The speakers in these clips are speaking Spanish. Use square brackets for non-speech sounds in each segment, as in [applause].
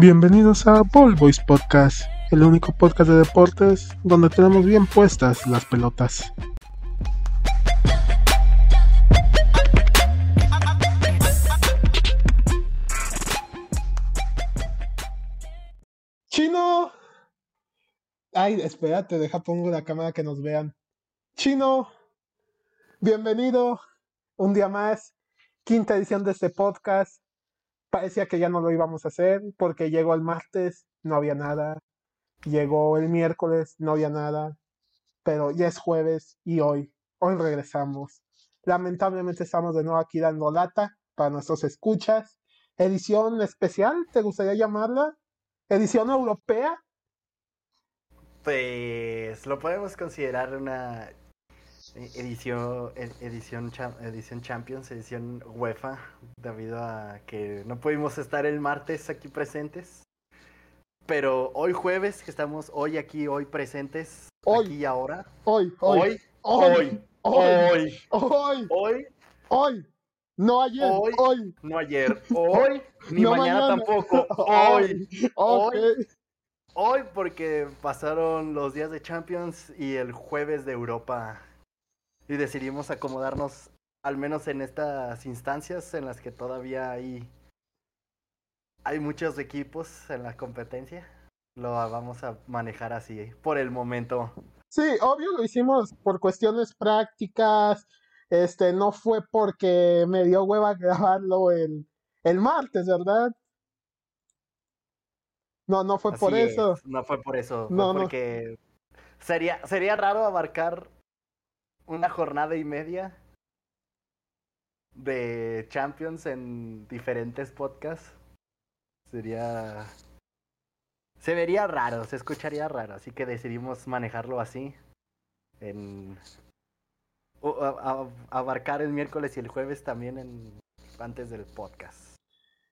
Bienvenidos a Ball Boys Podcast, el único podcast de deportes donde tenemos bien puestas las pelotas. Chino. Ay, espérate, deja pongo la cámara que nos vean. Chino, bienvenido un día más, quinta edición de este podcast. Parecía que ya no lo íbamos a hacer porque llegó el martes, no había nada. Llegó el miércoles, no había nada. Pero ya es jueves y hoy, hoy regresamos. Lamentablemente estamos de nuevo aquí dando lata para nuestros escuchas. Edición especial, ¿te gustaría llamarla? ¿Edición europea? Pues lo podemos considerar una edición, edición, edición Champions, edición UEFA, debido a que no pudimos estar el martes aquí presentes. Pero hoy jueves, que estamos hoy aquí, hoy presentes, hoy, aquí y ahora. Hoy, hoy, hoy, hoy, hoy, hoy, hoy, no ayer, hoy, hoy. no ayer, hoy, [laughs] ni mañana, tampoco, [laughs] hoy, hoy, hoy, porque pasaron los días de Champions y el jueves de Europa y decidimos acomodarnos al menos en estas instancias en las que todavía hay hay muchos equipos en la competencia. Lo vamos a manejar así por el momento. Sí, obvio lo hicimos por cuestiones prácticas. Este, no fue porque me dio hueva [laughs] grabarlo el, el martes, ¿verdad? No, no fue por eso. No fue por eso. No, porque sería, sería raro abarcar una jornada y media de Champions en diferentes podcasts. Sería... Se vería raro, se escucharía raro, así que decidimos manejarlo así. En... abarcar el miércoles y el jueves también en... antes del podcast.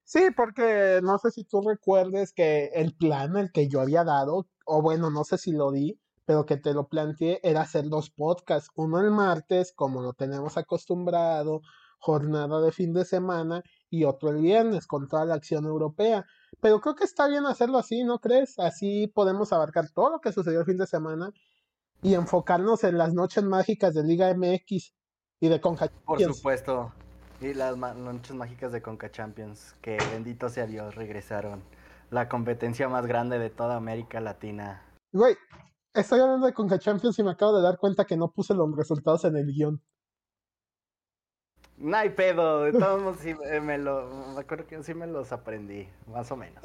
Sí, porque no sé si tú recuerdes que el plan, el que yo había dado, o bueno, no sé si lo di, pero que te lo planteé era hacer dos podcasts, uno el martes, como lo tenemos acostumbrado, jornada de fin de semana, y otro el viernes con toda la acción europea. Pero creo que está bien hacerlo así, ¿no crees? Así podemos abarcar todo lo que sucedió el fin de semana y enfocarnos en las noches mágicas de Liga MX y de Conca Por supuesto. Y las noches mágicas de Conca Champions, que bendito sea Dios, regresaron. La competencia más grande de toda América Latina. Güey, Estoy hablando de Conca Champions y me acabo de dar cuenta que no puse los resultados en el guion. No hay pedo, de todos [laughs] modos sí me lo, me acuerdo que sí me los aprendí, más o menos.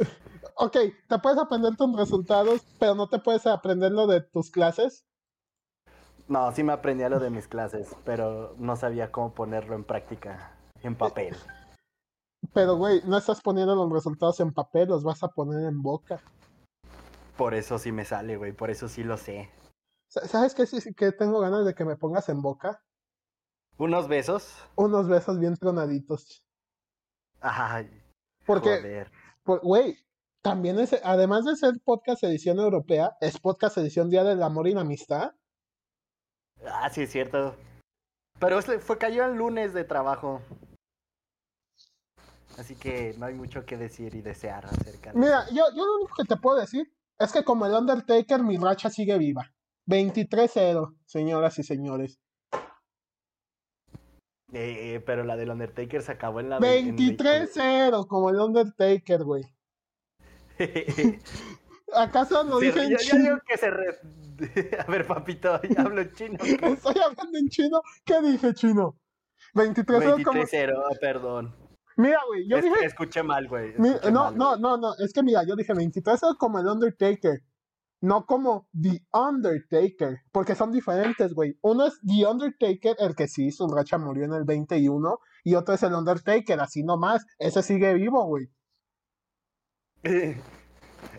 Ok, te puedes aprender tus resultados, pero no te puedes aprender lo de tus clases. No, sí me aprendí lo de mis clases, pero no sabía cómo ponerlo en práctica, en papel. Pero, güey, no estás poniendo los resultados en papel, los vas a poner en boca. Por eso sí me sale, güey, por eso sí lo sé. ¿Sabes qué, qué tengo ganas de que me pongas en boca? ¿Unos besos? Unos besos bien tronaditos. Ay. Porque, güey, también es, además de ser podcast edición europea, es podcast edición Día del Amor y la Amistad. Ah, sí, es cierto. Pero fue cayó el lunes de trabajo. Así que no hay mucho que decir y desear acerca de Mira, yo, yo lo único que te puedo decir es que como el Undertaker, mi racha sigue viva. 23-0, señoras y señores. Eh, pero la del Undertaker se acabó en la 23-0, como el Undertaker, güey. [laughs] ¿Acaso no dije en chino? que se [laughs] A ver, papito, ya hablo en chino. [laughs] Estoy hablando en chino. ¿Qué dije, chino? 23-0, 23-0, como... perdón. Mira, güey, yo dije. Escuché mal, güey. No, no, no, no. Es que mira, yo dije 23 como el Undertaker. No como The Undertaker. Porque son diferentes, güey. Uno es The Undertaker, el que sí, su racha murió en el 21. Y otro es el Undertaker, así nomás. Ese sigue vivo, güey. [laughs]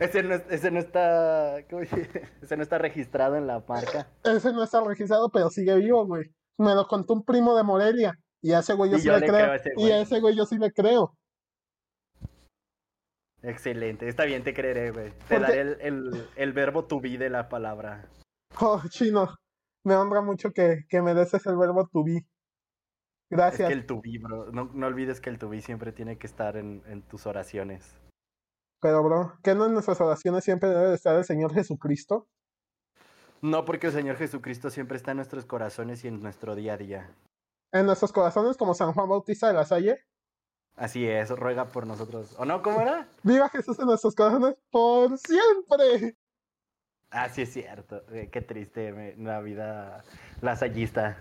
Ese no, ese no está. [laughs] Ese no está registrado en la marca. Ese no está registrado, pero sigue vivo, güey. Me lo contó un primo de Morelia. Y a ese güey yo sí le, creo. Y a ese güey yo sí le creo. Excelente, está bien, te creeré, güey. Te daré el, el, verbo to be de la palabra. Oh, chino, me honra mucho que, que me des el verbo to be. Gracias. Es que el to be, bro. No, no olvides que el to be siempre tiene que estar en, en tus oraciones. Pero, bro, ¿qué no en nuestras oraciones siempre debe de estar el Señor Jesucristo? No, porque el Señor Jesucristo siempre está en nuestros corazones y en nuestro día a día. En nuestros corazones, como San Juan Bautista de la Salle. Así es, ruega por nosotros. ¿O no? ¿Cómo era? Viva Jesús en nuestros corazones por siempre. Ah, sí es cierto. Eh, qué triste la vida lasallista.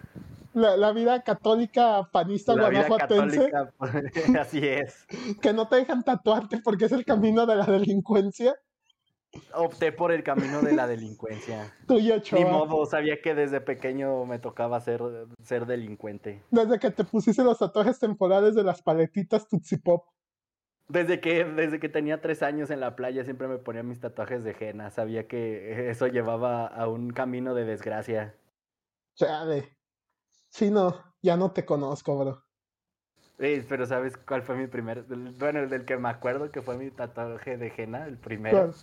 La, la vida católica panista La vida guanajuatense. católica. [laughs] Así es. Que no te dejan tatuarte porque es el camino de la delincuencia. Opté por el camino de la delincuencia. [laughs] Tú y Ni modo, sabía que desde pequeño me tocaba ser, ser delincuente. Desde que te pusiste los tatuajes temporales de las paletitas Tutsi Pop. Desde que, desde que tenía tres años en la playa siempre me ponía mis tatuajes de henna. Sabía que [laughs] eso llevaba a un camino de desgracia. Chale. Chino, ya no te conozco, bro. Eh, pero ¿sabes cuál fue mi primer? Bueno, el del que me acuerdo que fue mi tatuaje de henna, el primero. ¿Cuál?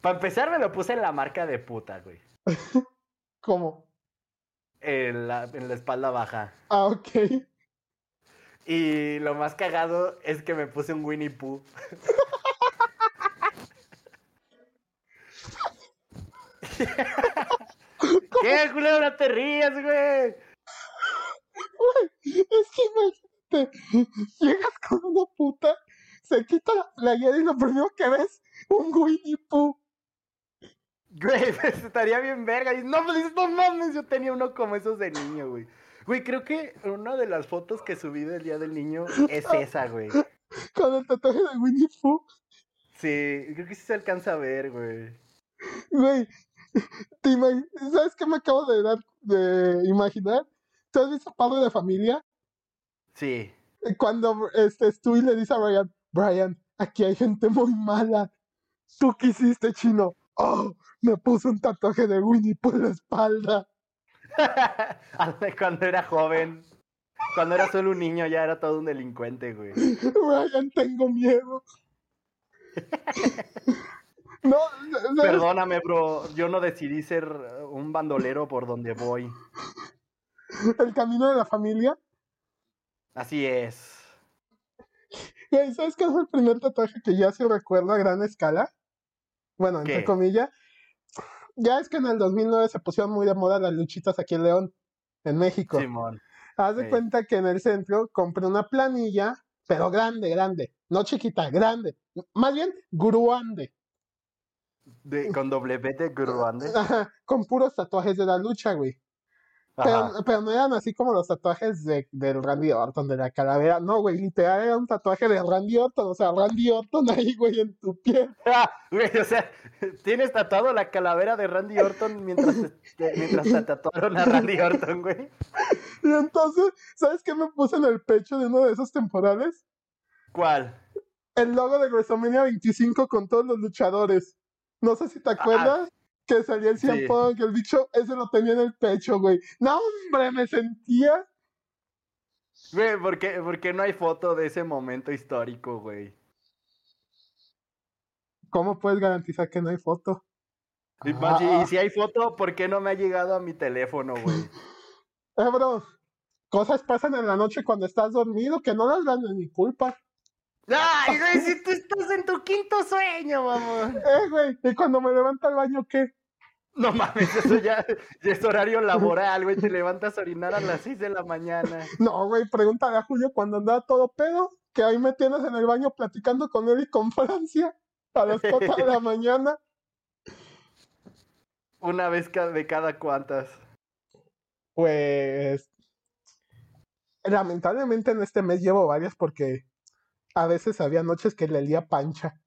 Para empezar me lo puse en la marca de puta, güey. [laughs] ¿Cómo? En la, en la espalda baja. Ah, ok. Y lo más cagado es que me puse un Winnie Pooh. [laughs] ¿Qué, culebra, te rías, güey? Es que imagínate, llegas con una puta, se quita la playera y lo primero que ves, un Winnie Pooh. Güey, [laughs] pues estaría bien verga. Y no, pues no mames, yo tenía uno como esos de niño, güey. Güey, creo que una de las fotos que subí del día del niño es [laughs] esa, güey. Con el tatuaje de Winnie Pooh. Sí, creo que sí se alcanza a ver, güey. Güey, [laughs] te ¿sabes qué me acabo de dar de imaginar? ¿Tú has visto Padre de Familia? Sí. Cuando este, Stewie le dice a Brian, Brian, aquí hay gente muy mala. ¿Tú qué hiciste, chino? Oh, me puso un tatuaje de Winnie en la espalda. [laughs] Cuando era joven. Cuando era solo un niño ya era todo un delincuente, güey. Brian, tengo miedo. [laughs] no, ¿sabes? Perdóname, bro. Yo no decidí ser un bandolero por donde voy. el camino de la familia. Así es. ¿sabes qué es el primer tatuaje que ya se recuerda a gran escala? Bueno, entre comillas. Ya es que en el 2009 se pusieron muy de moda las luchitas aquí en León, en México. Simón. Haz de sí. cuenta que en el centro compré una planilla, pero grande, grande. No chiquita, grande. Más bien, gruande. De, con doble B de Gruande. Ajá, con puros tatuajes de la lucha, güey. Pero, no eran así como los tatuajes de, del Randy Orton, de la calavera. No, güey, literal era un tatuaje de Randy Orton. O sea, Randy Orton ahí, güey, en tu piel. [laughs] Ah, güey, o sea, tienes tatuado la calavera de Randy Orton mientras te, mientras te tatuaron a Randy Orton, güey. Y entonces, ¿sabes qué me puse en el pecho de uno de esos temporales? ¿Cuál? El logo de WrestleMania 25 con todos los luchadores. No sé si te acuerdas que salía el Ah, sí. Punk, el Big Show, ese lo tenía en el pecho, güey. No, hombre, me sentía. Güey, ¿por qué, por qué no hay foto de ese momento histórico, güey? ¿Cómo puedes garantizar que no hay foto? Y, Ah. y si hay foto, ¿por qué no me ha llegado a mi teléfono, güey? [laughs] Eh, bro, cosas pasan en la noche cuando estás dormido que no las dan de mi culpa. ¡Ay, güey! Si tú estás en tu quinto sueño, mamón. [laughs] Eh, güey, y cuando me levanto al baño, ¿qué? No mames, eso ya, ya es horario laboral, güey. Te levantas a orinar a las 6 de la mañana. No, güey, pregúntale a Julio cuando andaba todo pedo, que ahí me tienes en el baño platicando con él y con [laughs] Francia a las 4 de la [laughs] mañana. Una vez de cada cuantas. Pues lamentablemente en este mes llevo varias porque a veces había noches que le lía pancha.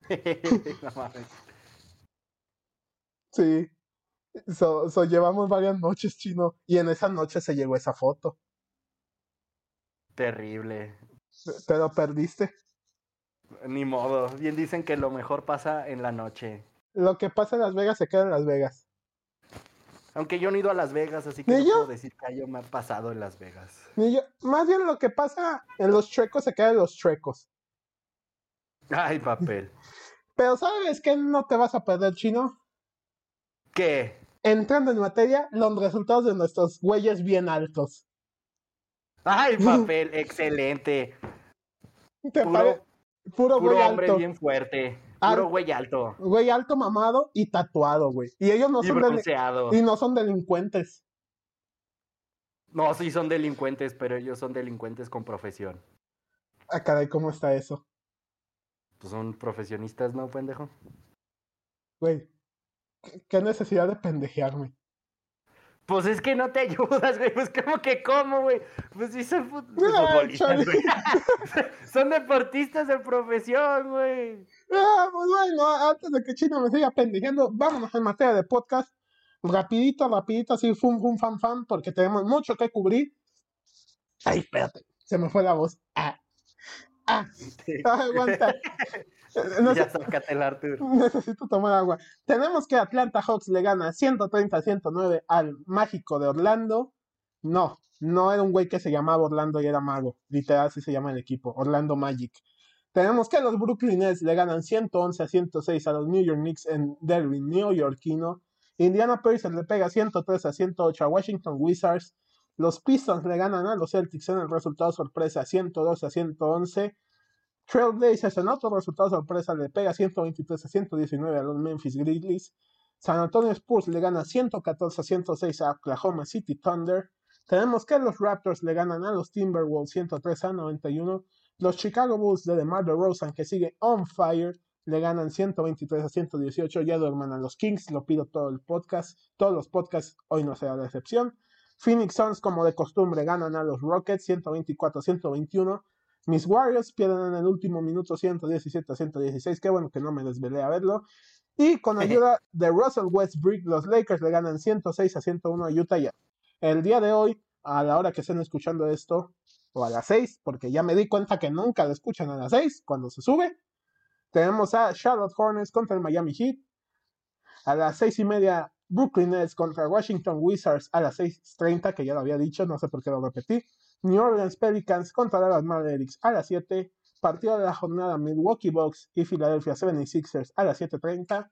[laughs] no mames. Sí. So, so llevamos varias noches, chino. Y en esa noche se llegó esa foto. Terrible. Te lo perdiste. Ni modo. Bien dicen que lo mejor pasa en la noche. Lo que pasa en Las Vegas se queda en Las Vegas. Aunque yo no he ido a Las Vegas, así que ¿Ni no yo? puedo decir que yo me ha pasado en Las Vegas. Ni yo- más bien lo que pasa en los chuecos se queda en los chuecos. Ay, papel. [laughs] Pero ¿sabes qué no te vas a perder, chino? ¿Qué? Entrando en materia, los resultados de nuestros güeyes bien altos. Ay, [laughs] papel, excelente. ¿Te, Puro- pare- Puro, hombre bien fuerte. Puro güey alto. Güey alto, mamado y tatuado, güey. Y ellos no son y no son delincuentes. No, sí son delincuentes, pero ellos son delincuentes con profesión. Ah, caray, ¿cómo está eso? Pues son profesionistas, ¿no, pendejo? Güey, ¿qué necesidad de pendejearme? Pues es que no te [laughs] ayudas, güey. Pues como que cómo, güey. Pues sí son futbolistas, güey. [laughs] son deportistas de profesión, güey. Ah, pues bueno, antes de que Chino me siga pendejeando, vámonos en materia de podcast. Rapidito, rapidito, así, fum, fum, fan, fan, porque tenemos mucho que cubrir. Ay, espérate, se me fue la voz. Ah, ah, aguanta. [laughs] Necesito tomar agua. Tenemos que Atlanta Hawks le gana 130-109 al mágico de Orlando. No, no era un güey que se llamaba Orlando y era mago. Literal, así se llama el equipo, Orlando Magic. Tenemos que los Brooklyn Nets le ganan 111 a 106 a los New York Knicks en derby neoyorquino. Indiana Pacers le pega 103 a 108 a Washington Wizards. Los Pistons le ganan a los Celtics en el resultado sorpresa 102 a 111. Trailblazers en otro resultado sorpresa le pega 123 a 119 a los Memphis Grizzlies. San Antonio Spurs le gana 114 a 106 a Oklahoma City Thunder. Tenemos que los Raptors le ganan a los Timberwolves 103 a 91. Los Chicago Bulls de DeMar DeRozan, que sigue on fire, le ganan 123 a 118. Ya duerman a los Kings, lo pido todo el podcast. Todos los podcasts, hoy no será la excepción. Phoenix Suns, como de costumbre, ganan a los Rockets 124 a 121. Mis Warriors pierden en el último minuto 117 a 116. Qué bueno que no me desvelé a verlo. Y con ayuda de Russell Westbrook, los Lakers le ganan 106 a 101 a Utah Jazz. El día de hoy, a la hora que estén escuchando esto, o a las 6, porque ya me di cuenta que nunca lo escuchan a las 6 cuando se sube. Tenemos a Charlotte Hornets contra el Miami Heat. A las 6 y media, Brooklyn Nets contra Washington Wizards a las 6.30, que ya lo había dicho, no sé por qué lo repetí. New Orleans Pelicans contra Dallas Mavericks a las 7. Partido de la jornada Milwaukee Bucks y Philadelphia 76ers a las 7.30.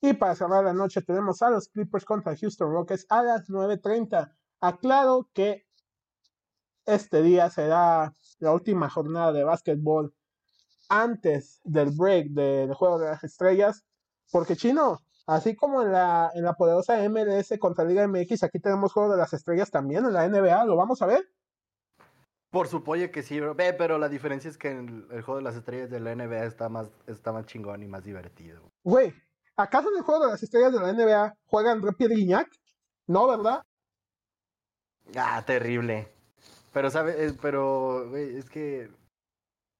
Y para cerrar la noche tenemos a los Clippers contra Houston Rockets a las 9.30. Aclaro que este día será la última jornada de básquetbol antes del break del Juego de las Estrellas. Porque chino, así como en la, en la poderosa MLS contra Liga MX, aquí tenemos Juego de las Estrellas también en la NBA. ¿Lo vamos a ver? Por supuesto que sí, Ve, pero la diferencia es que el, juego de las estrellas de la NBA está más, está más chingón y más divertido. Güey, ¿acaso en el juego de las estrellas de la NBA juegan Pierre Guignac? No, ¿verdad? Ah, terrible. Pero, ¿sabes? Pero, güey, es que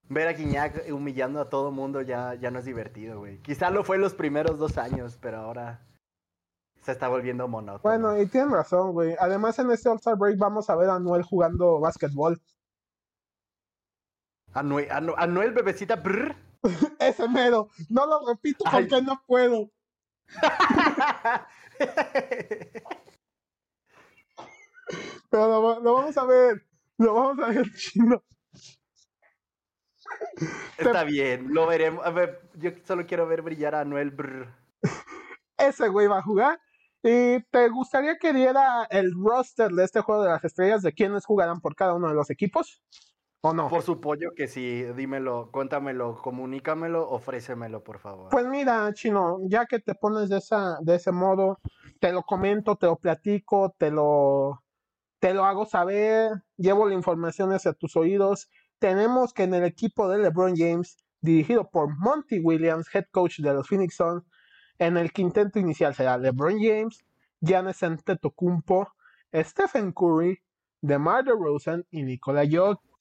ver a Guignac humillando a todo mundo ya, ya no es divertido, güey. Quizá lo fue los primeros dos años, pero ahora se está volviendo monótono. Bueno, y tienen razón, güey. Además, en este All-Star Break vamos a ver a Noel jugando básquetbol. Anuel, Anuel bebecita. Brr. [laughs] Ese mero. No lo repito porque no puedo. [laughs] Pero lo, vamos a ver. Lo vamos a ver chino. Está bien, lo veremos. A ver, yo solo quiero ver brillar a Anuel. Brr. [laughs] Ese güey va a jugar. ¿Y te gustaría que diera el roster de este juego de las estrellas de quiénes jugarán por cada uno de los equipos? ¿O no? Por supuesto que sí, dímelo, cuéntamelo, comunícamelo, ofrécemelo, por favor. Pues mira, Chino, ya que te pones de, esa, de ese modo, te lo comento, te lo platico, te lo, te lo hago saber, llevo la información hacia tus oídos. Tenemos que en el equipo de LeBron James, dirigido por Monty Williams, head coach de los Phoenix Suns, en el quinteto inicial será LeBron James, Giannis Antetokounmpo, Stephen Curry, DeMar DeRozan y Nikola Jokic.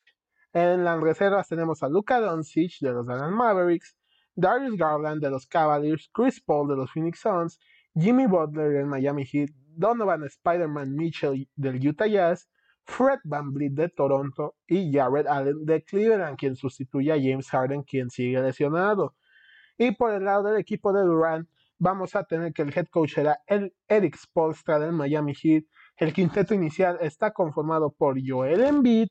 En las reservas tenemos a Luka Doncic de los Dallas Mavericks, Darius Garland de los Cavaliers, Chris Paul de los Phoenix Suns, Jimmy Butler del Miami Heat, Donovan Spider-Man Mitchell del Utah Jazz, Fred VanVleet de Toronto y Jared Allen de Cleveland, quien sustituye a James Harden, quien sigue lesionado. Y por el lado del equipo de Durant, vamos a tener que el head coach será el Eric Spolstra del Miami Heat. El quinteto inicial está conformado por Joel Embiid,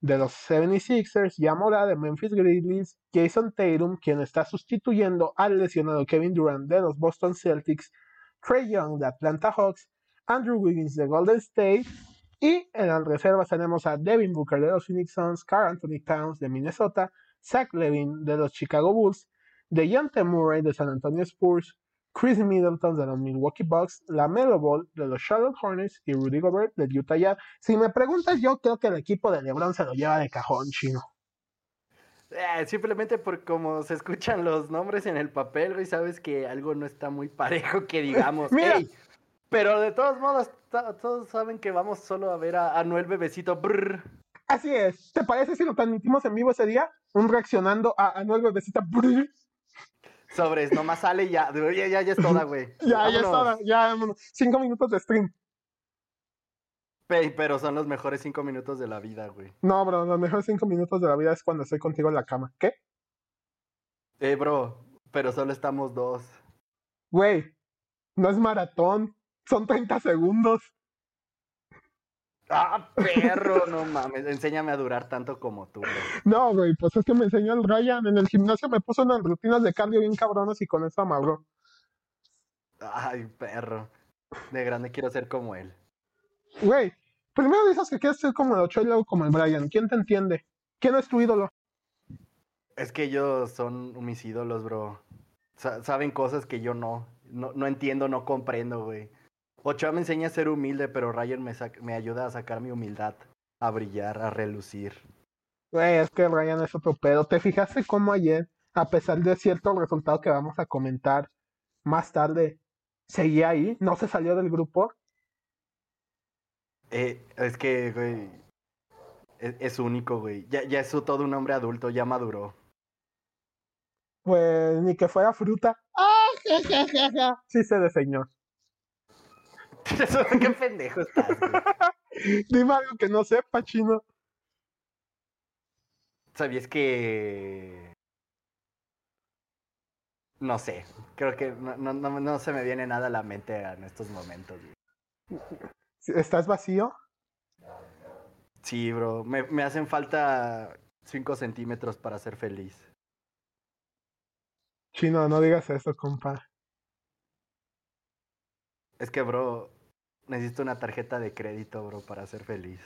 de los 76ers, Yamora de Memphis Grizzlies, Jason Tatum, quien está sustituyendo al lesionado Kevin Durant de los Boston Celtics, Trey Young de Atlanta Hawks, Andrew Wiggins de Golden State y en las reservas tenemos a Devin Booker de los Phoenix Suns, Carl Anthony Towns de Minnesota, Zach Levin de los Chicago Bulls, DeJounte Murray de San Antonio Spurs, Chris Middleton de los Milwaukee Bucks, LaMelo Ball de los Charlotte Hornets y Rudy Gobert del Utah Jazz. Si me preguntas, yo creo que el equipo de LeBron se lo lleva de cajón, chino. Eh, simplemente por cómo se escuchan los nombres en el papel, y sabes que algo no está muy parejo que digamos. [laughs] Mira, pero de todos modos, todos saben que vamos solo a ver a, Noel Bebecito. Así es. ¿Te parece si lo transmitimos en vivo ese día? Un reaccionando a Anuel Bebecito. Brr. Sobres, nomás sale y ya, ya, ya, ya es toda, güey. [laughs] ya, ya es toda, ya, cinco minutos de stream. pero son los mejores cinco minutos de la vida, güey. No, bro, los mejores cinco minutos de la vida es cuando estoy contigo en la cama. ¿Qué? Eh, bro, pero solo estamos dos. Güey, no es maratón, son 30 segundos. Ah, perro, no mames, enséñame a durar tanto como tú. No, güey, pues es que me enseñó el Ryan. En el gimnasio me puso unas rutinas de cardio bien cabronas y con eso amarró. Ay, perro. De grande quiero ser como él. Güey, primero dices que quieres ser como el Ocho y luego como el Brian. ¿Quién te entiende? ¿Quién es tu ídolo? Es que ellos son mis ídolos, bro. saben cosas que yo no. no. No entiendo, no comprendo, güey. Ochoa me enseña a ser humilde, pero Ryan me, me ayuda a sacar mi humildad, a brillar, a relucir. Güey, es que Ryan es otro pedo. ¿Te fijaste cómo ayer, a pesar de cierto resultado que vamos a comentar más tarde, seguía ahí? ¿No se salió del grupo? Eh, es que, güey, es, único, güey. Ya, ya es todo un hombre adulto, ya maduró. Pues ni que fuera fruta. ¡Ah, ja, [laughs] Sí se diseñó. [laughs] ¿Qué pendejo estás, [laughs] Dime algo que no sepa, chino. ¿Sabías que.? No sé. Creo que no, no, no, se me viene nada a la mente en estos momentos. ¿Estás vacío? Sí, bro. Me, me hacen falta 5 centímetros para ser feliz. Chino, no digas eso, compa. Es que, bro, necesito una tarjeta de crédito, bro, para ser feliz.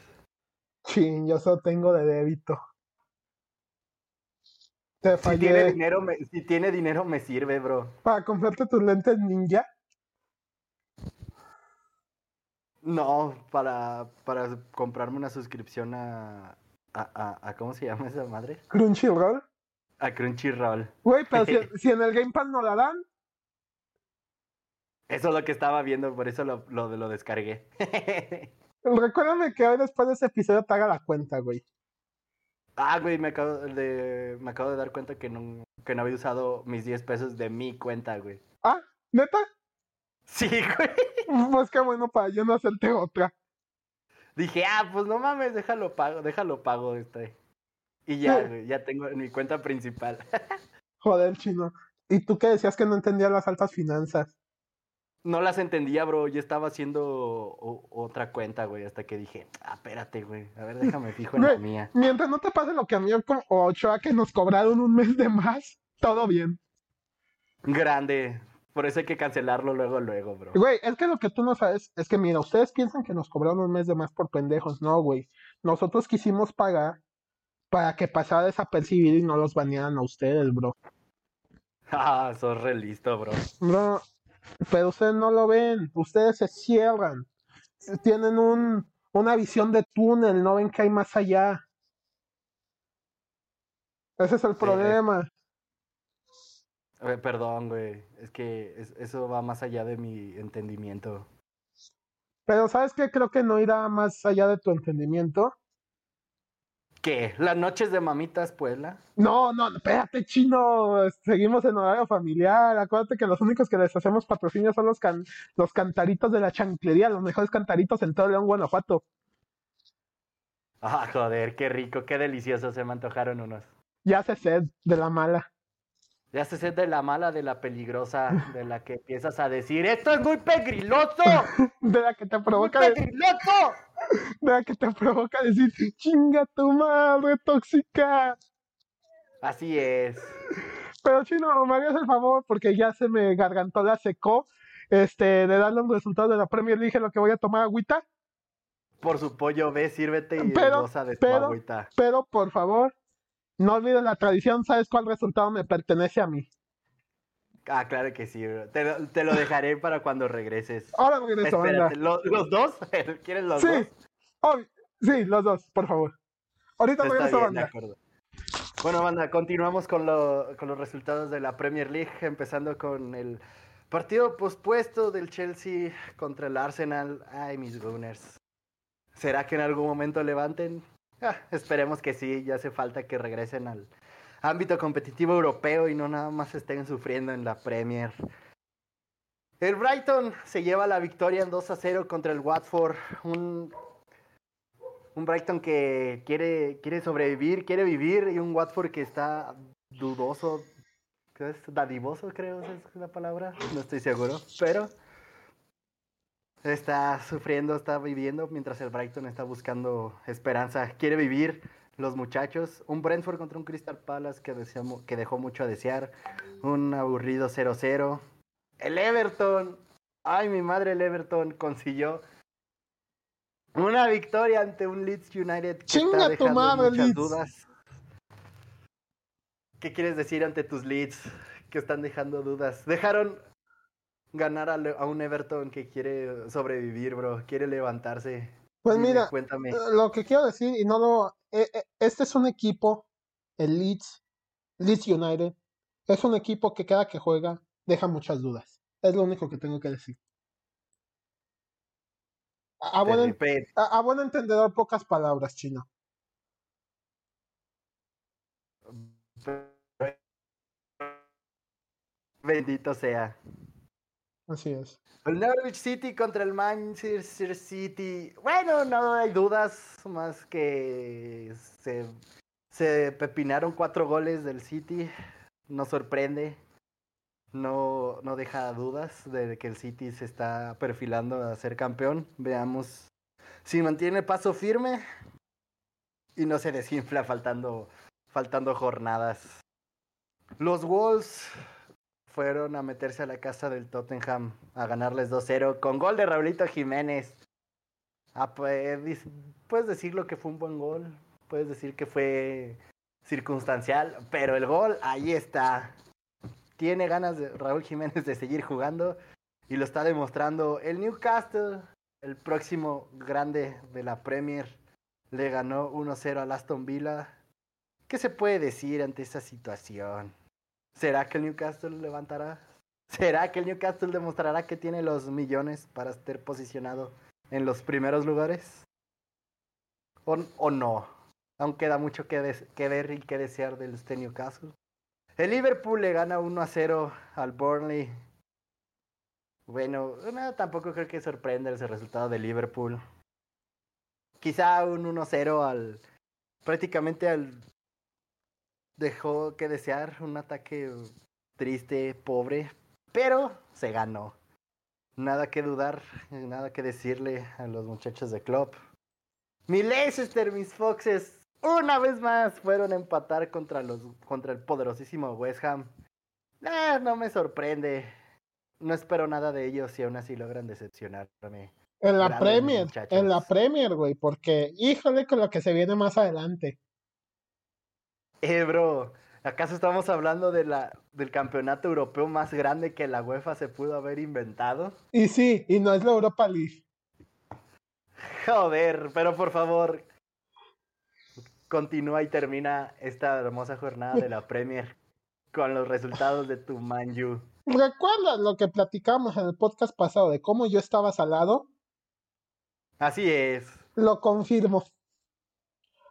Sí, yo solo tengo de débito. Te fallé. Si tiene dinero, me, si tiene dinero me sirve, bro. ¿Para comprarte tus lentes ninja? No, para, para comprarme una suscripción a, a, a, ¿Cómo se llama esa madre? Crunchyroll. A Crunchyroll. Güey, pero si, [laughs] si, en el Game Pass no la dan. Eso es lo que estaba viendo, por eso lo, lo, lo descargué. [laughs] Recuérdame que hoy después de ese episodio te haga la cuenta, güey. Ah, güey, me acabo de, me acabo de dar cuenta que no, que no había usado mis 10 pesos de mi cuenta, güey. Ah, ¿neta? Sí, güey. Pues qué bueno para yo no hacerte otra. Dije, ah, pues no mames, déjalo pago, déjalo pago este. Y ya, güey, ya tengo mi cuenta principal. [laughs] Joder, chino. ¿Y tú qué decías que no entendías las altas finanzas? No las entendía, bro. Yo estaba haciendo otra cuenta, güey, hasta que dije, ah, espérate, güey. A ver, déjame fijo en la mía. Mientras no te pase lo que a mí o Ochoa que nos cobraron un mes de más, todo bien. Grande. Por eso hay que cancelarlo luego, luego, bro. Güey, es que lo que tú no sabes es que, mira, ustedes piensan que nos cobraron un mes de más por pendejos. No, güey. Nosotros quisimos pagar para que pasara desapercibido y no los banearan a ustedes, bro. [laughs] Ah, sos re listo, bro. Bro, pero ustedes no lo ven, ustedes se cierran, tienen un, una visión de túnel, no ven que hay más allá. Ese es el problema. perdón, güey, es que eso va más allá de mi entendimiento. Pero ¿sabes qué? Creo que no irá más allá de tu entendimiento. ¿Qué? ¿Las noches de mamitas Puebla? No, no, espérate, chino. Seguimos en horario familiar. Acuérdate que los únicos que les hacemos patrocinio son los, los cantaritos de la chanclería, los mejores cantaritos en todo León, Guanajuato. Ah, joder, qué rico, qué delicioso se me antojaron unos. Ya se sed de la mala. Ya se sed de la mala, de la peligrosa, de la que empiezas a decir, esto es muy pegriloso. [laughs] de la que te provoca. ¡Muy pegriloso! Vea que te provoca decir, chinga tu madre tóxica. Así es. Pero chino, me harías el favor, porque ya se me gargantó la secó, este, de darle un resultado de la Premier League lo que voy a tomar agüita. Por su pollo, ve, sírvete y pero, goza de pero, agüita. Pero, por favor, No olvides la tradición, ¿sabes cuál resultado me pertenece a mí? Ah, claro que sí, bro. Te, lo, te lo dejaré para cuando regreses. Ahora regreso, Espérate, ¿lo- ¿los dos? [laughs] ¿Quieres los Sí, dos? ob- sí, los dos, por favor. Ahorita regreso, bien, de banda. acuerdo. Bueno, banda, continuamos con, lo- con los resultados de la Premier League, empezando con el partido pospuesto del Chelsea contra el Arsenal. Ay, mis Gunners. ¿Será que en algún momento levanten? Ah, esperemos que sí, ya hace falta que regresen al ámbito competitivo europeo y no nada más estén sufriendo en la Premier. El Brighton se lleva la victoria en 2 a 0 contra el Watford, un un Brighton que quiere, quiere sobrevivir, quiere vivir, y un Watford que está dudoso. Dadivoso, creo es la palabra, no estoy seguro, pero está sufriendo, está viviendo, mientras el Brighton está buscando esperanza, quiere vivir los muchachos, un Brentford contra un Crystal Palace que, deseamo- que dejó mucho a desear, un aburrido 0-0, el Everton, ay mi madre el Everton consiguió una victoria ante un Leeds United que Chinga está tu dejando madre, muchas Leeds. dudas. ¿Qué quieres decir ante tus Leeds que están dejando dudas? Dejaron ganar a, un Everton que quiere sobrevivir, bro, quiere levantarse. Pues Dime, mira, cuéntame. Eh, Lo que quiero decir, y no lo. Eh, eh, este es un equipo, el Leeds, Leeds United, es un equipo que cada que juega deja muchas dudas. Es lo único que tengo que decir. A, buen, a buen entendedor, pocas palabras, chino. Bendito sea. Así es. El Norwich City contra el Manchester City. Bueno, no hay dudas, más que se, se pepinaron cuatro goles del City. No sorprende. No, no deja dudas de que el City se está perfilando a ser campeón. Veamos si mantiene paso firme y no se desinfla faltando, faltando jornadas. Los Wolves fueron a meterse a la casa del Tottenham a ganarles 2-0 con gol de Raulito Jiménez. Ah, pues, puedes decirlo que fue un buen gol, puedes decir que fue circunstancial, pero el gol ahí está. Tiene ganas de Raúl Jiménez de seguir jugando y lo está demostrando. El Newcastle, el próximo grande de la Premier, le ganó 1-0 al Aston Villa. ¿Qué se puede decir ante esa situación? ¿Será que el Newcastle levantará? ¿Será que el Newcastle demostrará que tiene los millones para estar posicionado en los primeros lugares? ¿O, o no? Aún queda mucho que, que ver y que desear del este Newcastle. El Liverpool le gana 1 a 0 al Burnley. Bueno, no, tampoco creo que sorprenda ese resultado de Liverpool. Quizá un 1-0 al. prácticamente al. Dejó que desear un ataque triste, pobre, pero se ganó. Nada que dudar, nada que decirle a los muchachos de club. Mi Leicester, mis Foxes, una vez más fueron a empatar contra, los, contra el poderosísimo West Ham. Eh, no me sorprende. No espero nada de ellos y aún así logran decepcionarme. En la Grandes Premier, muchachos. en la Premier, güey, porque híjole con lo que se viene más adelante. Eh, bro, ¿acaso estamos hablando de la, del campeonato europeo más grande que la UEFA se pudo haber inventado? Y sí, y no es la Europa League. Joder, pero por favor, continúa y termina esta hermosa jornada de la [laughs] Premier con los resultados de tu Manju. ¿Recuerdas lo que platicamos en el podcast pasado de cómo yo estaba salado? Así es. Lo confirmo.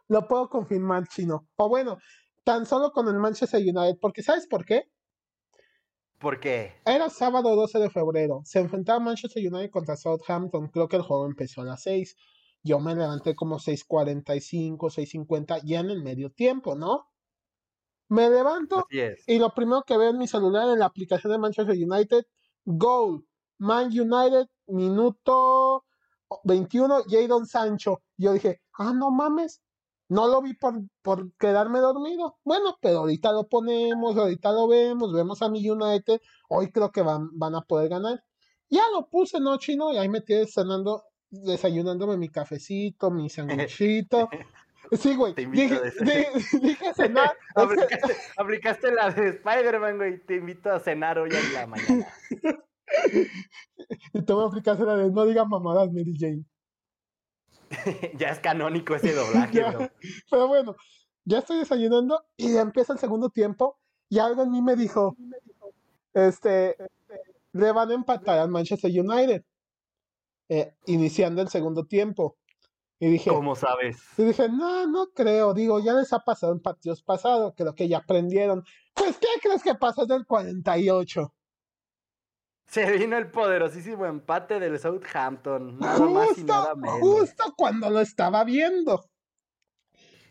Lo puedo confirmar, chino. O bueno, tan solo con el Manchester United, porque ¿sabes por qué? ¿Por qué? Era sábado 12 de febrero. Se enfrentaba Manchester United contra Southampton. Creo que el juego empezó a las 6. Yo me levanté como 6.45, 6.50, ya en el medio tiempo, ¿no? Me levanto y lo primero que veo en mi celular en la aplicación de Manchester United, Goal, Man United, minuto 21, Jadon Sancho. Yo dije, ah, no mames, no lo vi por, por quedarme dormido. Bueno, pero ahorita lo ponemos, ahorita lo vemos, vemos a mi United, hoy creo que van, van a poder ganar. Ya lo puse, ¿no, chino? Y ahí me quedé cenando, desayunándome mi cafecito, mi sandwichito. [laughs] Sí, güey. Dije, dije, cenar. [laughs] aplicaste, la de Spider-Man, güey. Te invito a cenar hoy en la mañana. [laughs] y tú me aplicaste la de no digas mamadas, Mary Jane. [laughs] ya es canónico ese doblaje, bro. Pero bueno, ya estoy desayunando y empieza el segundo tiempo y algo en mí me dijo, este, le van a empatar al Manchester United, eh, iniciando el segundo tiempo. Y dije, ¿cómo sabes? Y dije, no, no creo, digo, ya les ha pasado en partidos pasados, creo que ya aprendieron. Pues, ¿qué crees que pasa del 48? Se vino el poderosísimo empate del Southampton, nada más y nada menos. Justo cuando lo estaba viendo.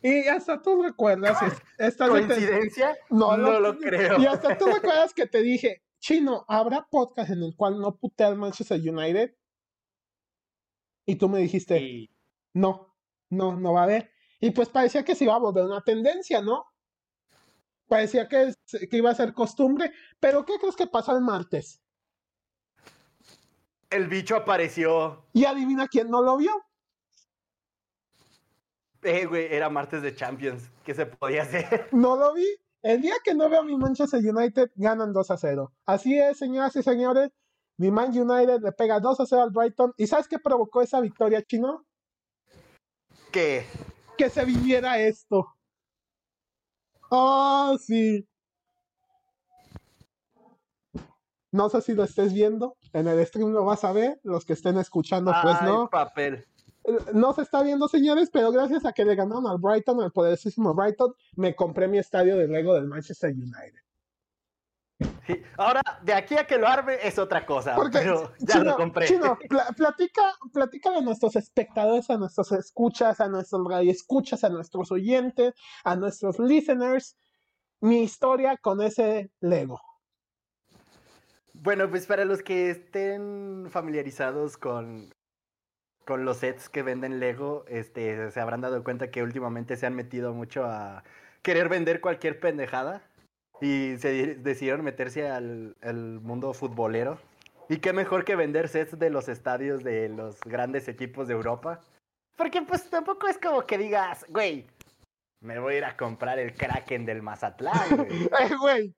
Y hasta tú recuerdas esta coincidencia, no, lo, creo. Y hasta tú recuerdas que te dije, Chino, ¿habrá podcast en el cual no putea al Manchester United? Y tú me dijiste, no, no, no va a haber. Y pues parecía que se iba a volver una tendencia, ¿no? Parecía que, que iba a ser costumbre, pero ¿qué crees que pasó el martes? El bicho apareció. Y adivina quién no lo vio. Eh, güey, era martes de Champions. ¿Qué se podía hacer? [laughs] No lo vi. El día que no veo a mi Manchester United, ganan 2 a 0. Así es, señoras y señores. Mi Man United le pega 2 a 0 al Brighton. ¿Y sabes qué provocó esa victoria, chino? ¿Qué? Que se viviera esto. Oh, sí. No sé si lo estés viendo. En el stream lo vas a ver. Los que estén escuchando, pues no. papel. No se está viendo, señores, pero gracias a que le ganaron al Brighton, al poderosísimo Brighton, me compré mi estadio de Lego del Manchester United. Ahora, de aquí a que lo arme es otra cosa, pero ya lo compré. Chino, platica, platica a nuestros espectadores, a nuestros escuchas, a nuestros escuchas, a nuestros oyentes, a nuestros listeners, mi historia con ese Lego. Bueno, pues para los que estén familiarizados con, con los sets que venden Lego, este, se habrán dado cuenta que últimamente se han metido mucho a querer vender cualquier pendejada y se decidieron meterse al, mundo futbolero. Y qué mejor que vender sets de los estadios de los grandes equipos de Europa. Porque pues tampoco es como que digas, güey, me voy a ir a comprar el Kraken del Mazatlán, güey. [laughs] Eh, güey,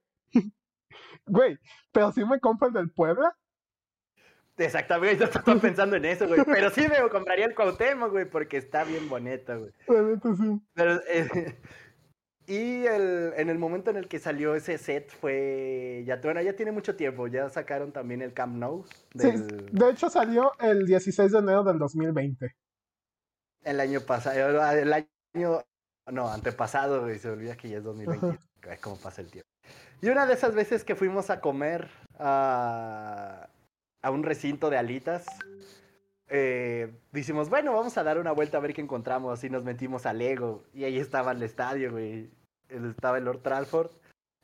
Güey, pero si me compro el del Puebla. Exactamente, yo estaba [laughs] pensando en eso, güey. Pero sí me compraría el Cuauhtémoc, güey, porque está bien bonito, güey. sí. Pero, eh, [laughs] y el, en el momento en el que salió ese set fue. Ya, bueno, ya tiene mucho tiempo. Ya sacaron también el Camp Nou. Sí, de hecho salió el 16 de enero del 2020. El año pasado. El año. No, antepasado, güey. Se olvida que ya es 2020. Es como pasa el tiempo. Y una de esas veces que fuimos a comer a, un recinto de alitas, eh, decimos, bueno, vamos a dar una vuelta a ver qué encontramos. Y nos metimos al Lego. Y ahí estaba el estadio, güey. Estaba el Lord Tralford.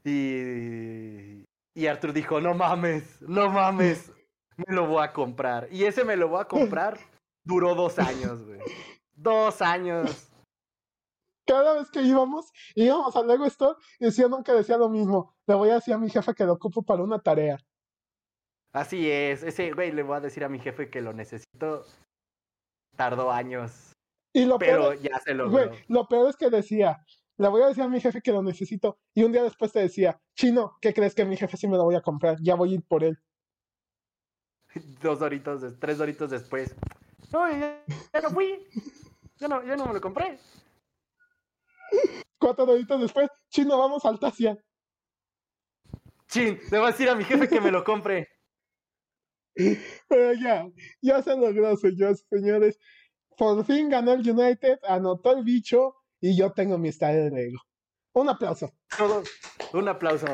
Y, y Arthur dijo, no mames, no mames, me lo voy a comprar. Y ese me lo voy a comprar duró dos años, güey. Dos años cada vez que íbamos, íbamos al Lego Store y decía que decía lo mismo. Le voy a decir a mi jefe que lo ocupo para una tarea. Así es, ese güey le voy a decir a mi jefe que lo necesito. Tardó años. Y lo pero ya se lo Güey, lo peor es que decía, le voy a decir a mi jefe que lo necesito. Y un día después te decía, Chino, ¿qué crees que mi jefe sí me lo voy a comprar? Ya voy a ir por él. [laughs] Dos horitos, tres horitos después. No, ya, no fui. Ya no, ya no me lo compré. Cuatro deditos después, chino, vamos al Tasia. Chin, le voy a decir a mi jefe que me lo compre. Pero ya, ya se logró, señores, señores. Por fin ganó el United, anotó el bicho y yo tengo mi estadio de Lego. Un aplauso. Todos, un aplauso.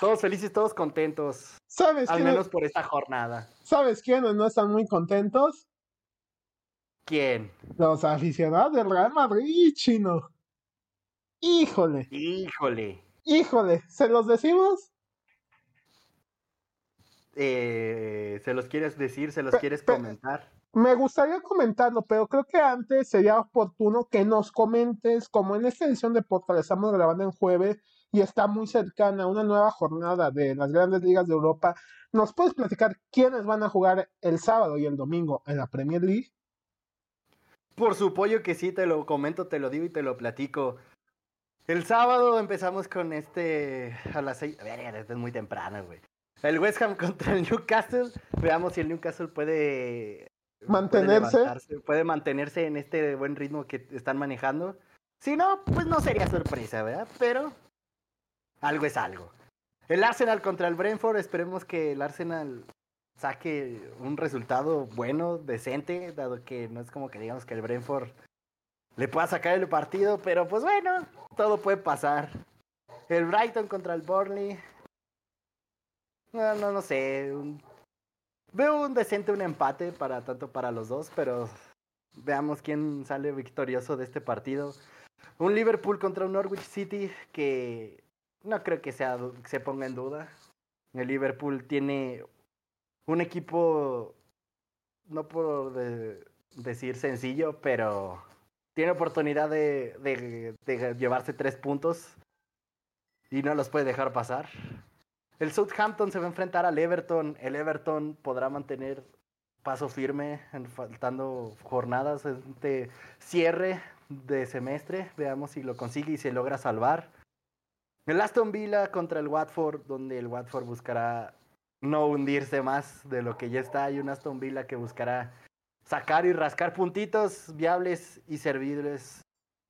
Todos felices, todos contentos. ¿Sabes Al menos por esta jornada. ¿Sabes quiénes no están muy contentos? ¿Quién? Los aficionados del Real Madrid, chino. Híjole. Híjole. Híjole. ¿Se los decimos? Eh, ¿Se los quieres decir? ¿Se los quieres comentar? Me gustaría comentarlo, pero creo que antes sería oportuno que nos comentes, como en esta edición de podcast estamos grabando en jueves y está muy cercana una nueva jornada de las grandes ligas de Europa, ¿nos puedes platicar quiénes van a jugar el sábado y el domingo en la Premier League? Por su pollo que sí, te lo comento, te lo digo y te lo platico. El sábado empezamos con este a las seis. A ver, esto es muy temprano, güey. El West Ham [laughs] contra el Newcastle. Veamos si el Newcastle puede mantenerse. Puede, mantenerse en este buen ritmo que están manejando. Si no, pues no sería sorpresa, ¿verdad? Pero algo es algo. El Arsenal contra el Brentford. Esperemos que el Arsenal saque un resultado bueno, decente, dado que no es como que digamos que el Brentford le pueda sacar el partido, pero pues bueno, todo puede pasar. El Brighton contra el Burnley. No, no, no sé. Veo un decente un empate para tanto para los dos, pero veamos quién sale victorioso de este partido. Un Liverpool contra un Norwich City que no creo que sea, se ponga en duda. El Liverpool tiene un equipo, no puedo decir sencillo, pero tiene oportunidad de, de, llevarse tres puntos y no los puede dejar pasar. El Southampton se va a enfrentar al Everton. El Everton podrá mantener paso firme, faltando jornadas de cierre de semestre. Veamos si lo consigue y se logra salvar. El Aston Villa contra el Watford, donde el Watford buscará no hundirse más de lo que ya está. Hay un Aston Villa que buscará sacar y rascar puntitos viables y servibles.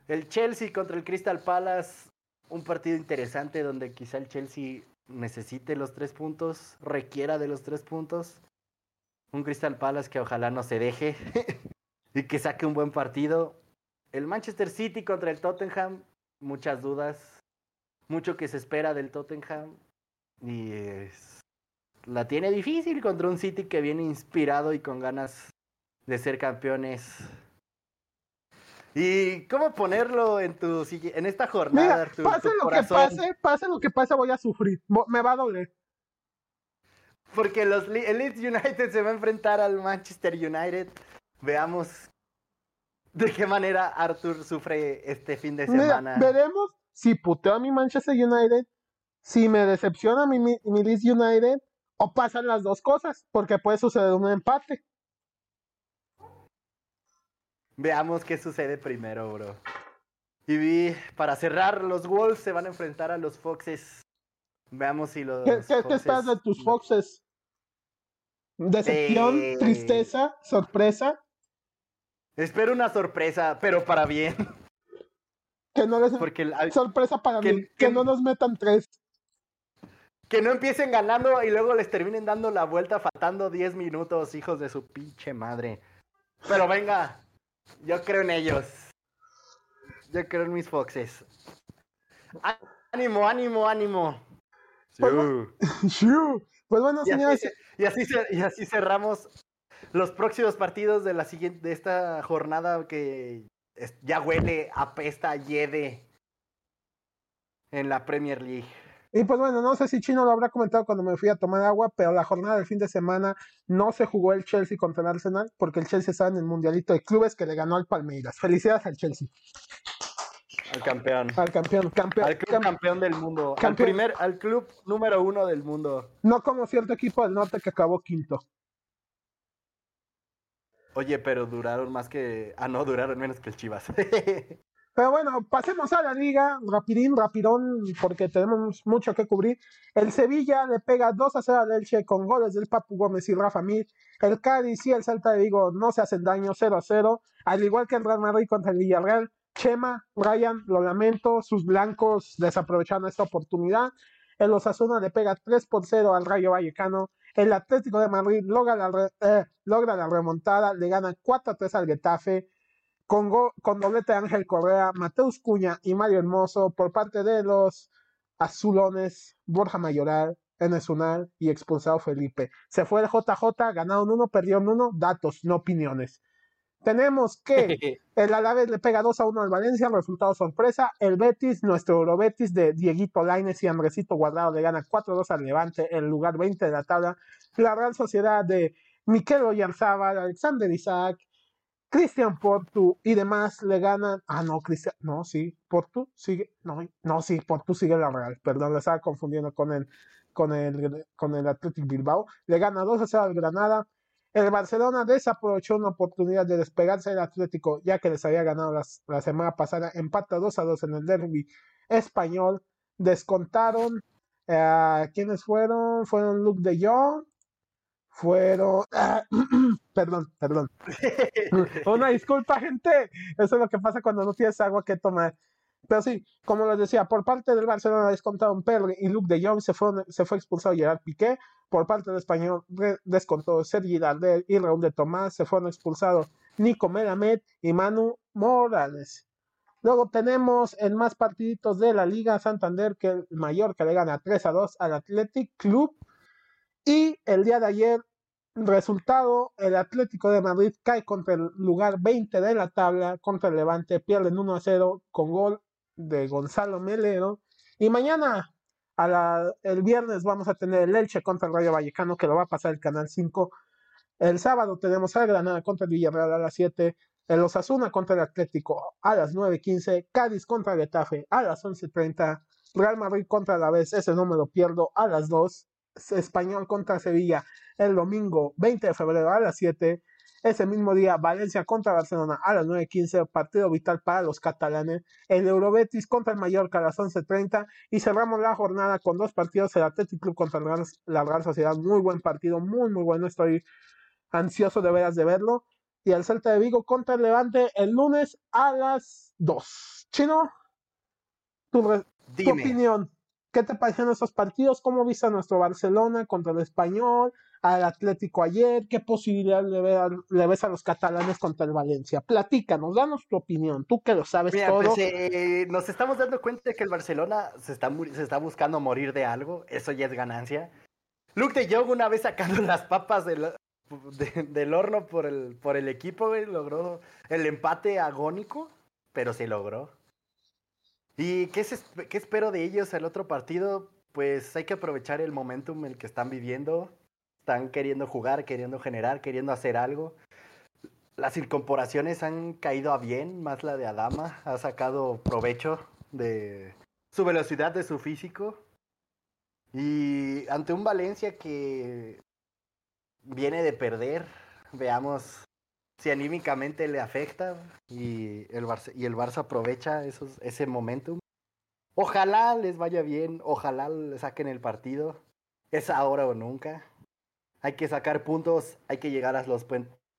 El Chelsea contra el Crystal Palace, un partido interesante donde quizá el Chelsea necesite los tres puntos, requiera de los tres puntos. Un Crystal Palace que ojalá no se deje [laughs] y que saque un buen partido. El Manchester City contra el Tottenham, muchas dudas, mucho que se espera del Tottenham y la tiene difícil contra un City que viene inspirado y con ganas de ser campeones. ¿Y cómo ponerlo en tu en esta jornada, Mira, pase lo que pase, pase lo que pase, voy a sufrir. Me va a doler. Porque los, el Leeds United se va a enfrentar al Manchester United. Veamos de qué manera Arthur sufre este fin de semana. veremos si puteo a mi Manchester United, si me decepciona mi, mi, mi Leeds United, o pasan las dos cosas, porque puede suceder un empate. Veamos qué sucede primero, bro. Y vi, para cerrar, los Wolves se van a enfrentar a los Foxes. Veamos si los. ¿Qué, qué, esperas de tus Foxes? ¿Decepción, tristeza, sorpresa? Espero una sorpresa, pero para bien. Que no les. Porque sorpresa para mí. Que, no nos metan tres. Que no empiecen ganando y luego les terminen dando la vuelta faltando 10 minutos, hijos de su pinche madre. Pero venga, yo creo en ellos. Yo creo en mis foxes. Ánimo, ánimo, ánimo. Pues, [laughs] pues bueno, señores. Y así, y así, cerramos los próximos partidos de la siguiente, de esta jornada que ya huele, apesta, lleve en la Premier League. Y pues bueno, no sé si Chino lo habrá comentado cuando me fui a tomar agua, pero la jornada del fin de semana no se jugó el Chelsea contra el Arsenal porque el Chelsea estaba en el Mundialito de Clubes que le ganó al Palmeiras. Felicidades al Chelsea. Al campeón. Al campeón, campeón. Al club campeón del mundo. Al primer, al club número uno del mundo. No como cierto equipo del norte que acabó quinto. Oye, pero duraron más que. Ah, no, duraron menos que el Chivas. [laughs] Pero bueno, pasemos a la liga, rapidín, rapidón, porque tenemos mucho que cubrir. El Sevilla le pega 2 a 0 al Elche con goles del Papu Gómez y Rafa Mir. El Cádiz y el Salta de Vigo no se hacen daño 0 a 0, al igual que el Real Madrid contra el Villarreal. Chema, Ryan, lo lamento, sus blancos desaprovecharon esta oportunidad. El Osasuna le pega 3 por 0 al Rayo Vallecano. El Atlético de Madrid logra la, eh, logra la remontada, le gana 4 a 3 al Getafe con, con doblete de Ángel Correa, Mateus Cuña y Mario Hermoso por parte de los azulones, Borja Mayoral, Enes Unal y expulsado Felipe. Se fue el JJ, ganaron uno, perdieron uno, datos, no opiniones. Tenemos que [laughs] el Alavés le pega 2 a 1 al Valencia, resultado sorpresa. El Betis, nuestro Eurobetis de Dieguito Laines y Andresito Guardado le gana 4-2 al Levante, el lugar 20 de la tabla. La Real Sociedad de Miquel Oyarzábal, Alexander Isaac, Cristian Portu y demás le ganan. Ah, no, Cristian, no, sí, Portu sigue, no, no, sí, Portu sigue la Real, perdón, le estaba confundiendo con el, con el, con el Athletic Bilbao. Le gana 2 a 0 al Granada. El Barcelona desaprovechó una oportunidad de despegarse del Atlético, ya que les había ganado la semana pasada. Empata 2 a 2 en el derby español. Descontaron. Eh, ¿Quiénes fueron? Fueron Luke de Jong. Fueron. [clears throat] perdón, perdón. [laughs] Una disculpa, gente. Eso es lo que pasa cuando no tienes agua que tomar. Pero sí, como les decía, por parte del Barcelona descontaron Pedri y Luke de Jong, se fue, se fue expulsado Gerard Piqué. Por parte del español descontó Sergi Dardel y Raúl de Tomás, se fueron expulsados Nico Melamed y Manu Morales. Luego tenemos en más partiditos de la Liga Santander que el Mallorca le gana 3 a 2 al Athletic Club. Y el día de ayer, resultado, el Atlético de Madrid cae contra el lugar 20 de la tabla, contra el Levante, pierden 1 a 0 con gol de Gonzalo Melero. Y mañana, el viernes, vamos a tener el Elche contra el Rayo Vallecano, que lo va a pasar el Canal 5. El sábado tenemos a Granada contra el Villarreal a las 7. El Osasuna contra el Atlético a las 9.15. Cádiz contra el Getafe a las 11.30. Real Madrid contra la vez, ese no me lo pierdo, a las 2. Español contra Sevilla el domingo 20 de febrero a las 7. Ese mismo día, Valencia contra Barcelona a las 9.15, partido vital para los catalanes. El Eurobetis contra el Mallorca a las 11.30 y cerramos la jornada con dos partidos, el Athletic Club contra la Real Sociedad, muy buen partido, muy muy bueno, estoy ansioso de veras de verlo. Y el Celta de Vigo contra el Levante el lunes a las 2. Chino, tu, tu opinión. ¿Qué te parecieron esos partidos? ¿Cómo viste a nuestro Barcelona contra el Español? Al Atlético ayer. ¿Qué posibilidad le, ves a los catalanes contra el Valencia? Platícanos, danos tu opinión. Tú que lo sabes todo. Pues, eh, nos estamos dando cuenta de que el Barcelona se está, se está buscando morir de algo. Eso ya es ganancia. Luke de Jong una vez sacando las papas del, del horno por el, por el equipo, logró el empate agónico, pero se logró. ¿Y qué, qué espero de ellos el otro partido? Pues hay que aprovechar el momentum en el que están viviendo. Están queriendo jugar, queriendo generar, queriendo hacer algo. Las incorporaciones han caído a bien, más la de Adama. Ha sacado provecho de su velocidad, de su físico. Y ante un Valencia que viene de perder, veamos si anímicamente le afecta y el Barça, y el Barça aprovecha esos, ese momentum. Ojalá les vaya bien, ojalá le saquen el partido. Es ahora o nunca. Hay que sacar puntos, hay que llegar a los,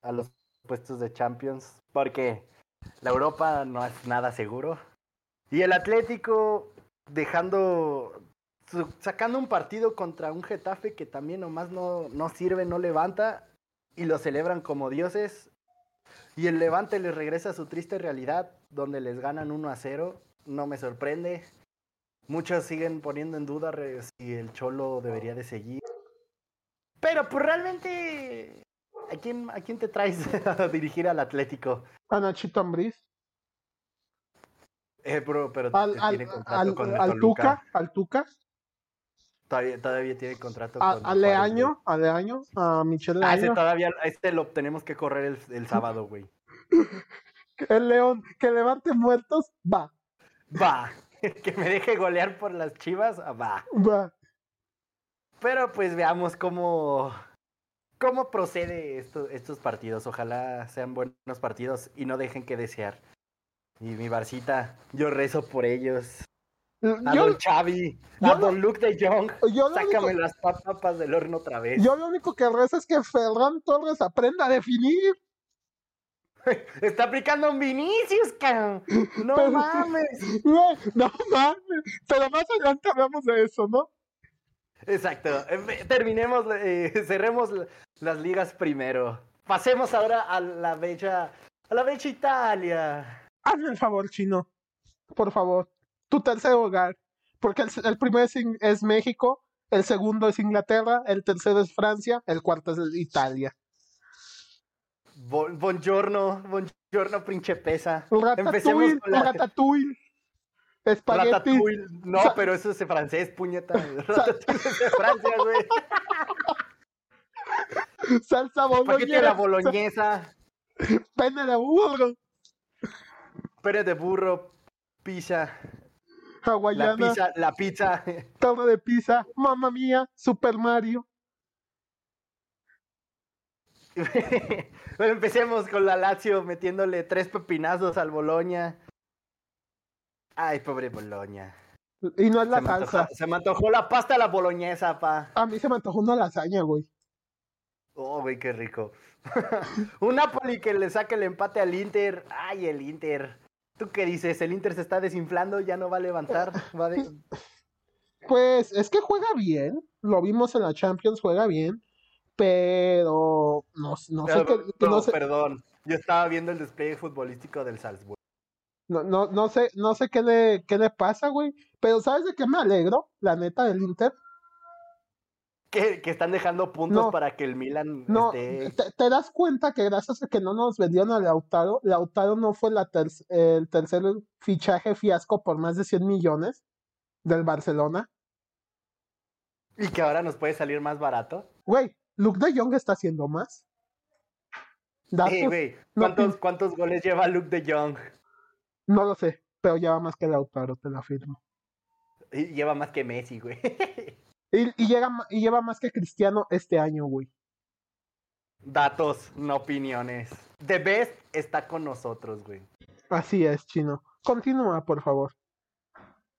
a los puestos de Champions, porque la Europa no es nada seguro. Y el Atlético dejando, sacando un partido contra un Getafe que también nomás no, no sirve, no levanta, y lo celebran como dioses, y el Levante les regresa a su triste realidad, donde les ganan 1 a 0. No me sorprende. Muchos siguen poniendo en duda si el Cholo debería de seguir. Pero pues realmente, ¿a quién, a quién te traes [laughs] a dirigir al Atlético? A Nachito Ambriz. Eh, pero al, tiene contrato con, al Tuca, al Tuca. Todavía, todavía tiene contrato a, con. A Leaño, a Leaño, a Michelle. Ah, ese todavía, este lo tenemos que correr el, el sábado, güey. [laughs] el León, que levante muertos, va. Va. [laughs] que me deje golear por las chivas, va. Va. Pero pues veamos cómo. ¿Cómo procede esto, estos partidos? Ojalá sean buenos partidos y no dejen que desear. Y mi Barcita, yo rezo por ellos. A don Xavi, a don Luke de Jong, sácame las papas del horno otra vez. Yo lo único que rezo es que Ferran Torres aprenda a definir. [laughs] Está aplicando un Vinicius, cabrón. No mames. [laughs] No, mames. Pero más adelante hablamos de eso, ¿no? Exacto. Eh, terminemos, eh, [laughs] cerremos las ligas primero. Pasemos ahora a la bella, a la bella Italia. Hazme el favor, chino. Por favor tu tercer hogar. Porque el, primero es, México, el segundo es Inglaterra, el tercero es Francia, el cuarto es Italia. buongiorno, buongiorno, principesa. Empecemos con la... Ratatouille. Espagueti. Ratatouille. No, pero eso es francés, puñeta. [laughs] Ratatouille es de Francia, güey. Salsa boloñesa. la boloñesa. Pene de burro. Pene de burro, pizza. La pizza, la pizza. [laughs] Torre de pizza, mamma mía, Super Mario. [laughs] bueno, empecemos con la Lazio metiéndole tres pepinazos al Boloña. Ay, pobre Boloña. Y no es la se salsa. Me se me antojó la pasta a la boloñesa, pa. A mí se me antojó una lasaña, güey. Oh, güey, qué rico. [laughs] Un Napoli que le saque el empate al Inter. Ay, el Inter. ¿Tú qué dices? ¿El Inter se está desinflando? ¿Ya no va a levantar? [laughs] ¿Va de... Pues es que juega bien. Lo vimos en la Champions, juega bien. Pero no, no sé qué. No, No sé, perdón. Yo estaba viendo el despliegue futbolístico del Salzburg. no, no, no sé, no sé qué le, qué le pasa, güey. Pero ¿sabes de qué me alegro? La neta del Inter. Que, que están dejando puntos No. para que el Milan No, esté... te, te das cuenta que gracias a que no nos vendieron a Lautaro, Lautaro no fue la ter- el tercer fichaje fiasco por más de 100 millones del Barcelona. Y que ahora nos puede salir más barato. Güey, Luke de Jong está haciendo más. Güey. no ¿Cuántos, ¿Cuántos goles lleva Luke de Jong? no lo sé, pero lleva más que Lautaro, te lo afirmo. Y lleva más que Messi, güey. [laughs] Y, y llega, y lleva más que Cristiano este año, güey. Datos, no opiniones. The Best está con nosotros, güey. Así es, chino. Continúa, por favor.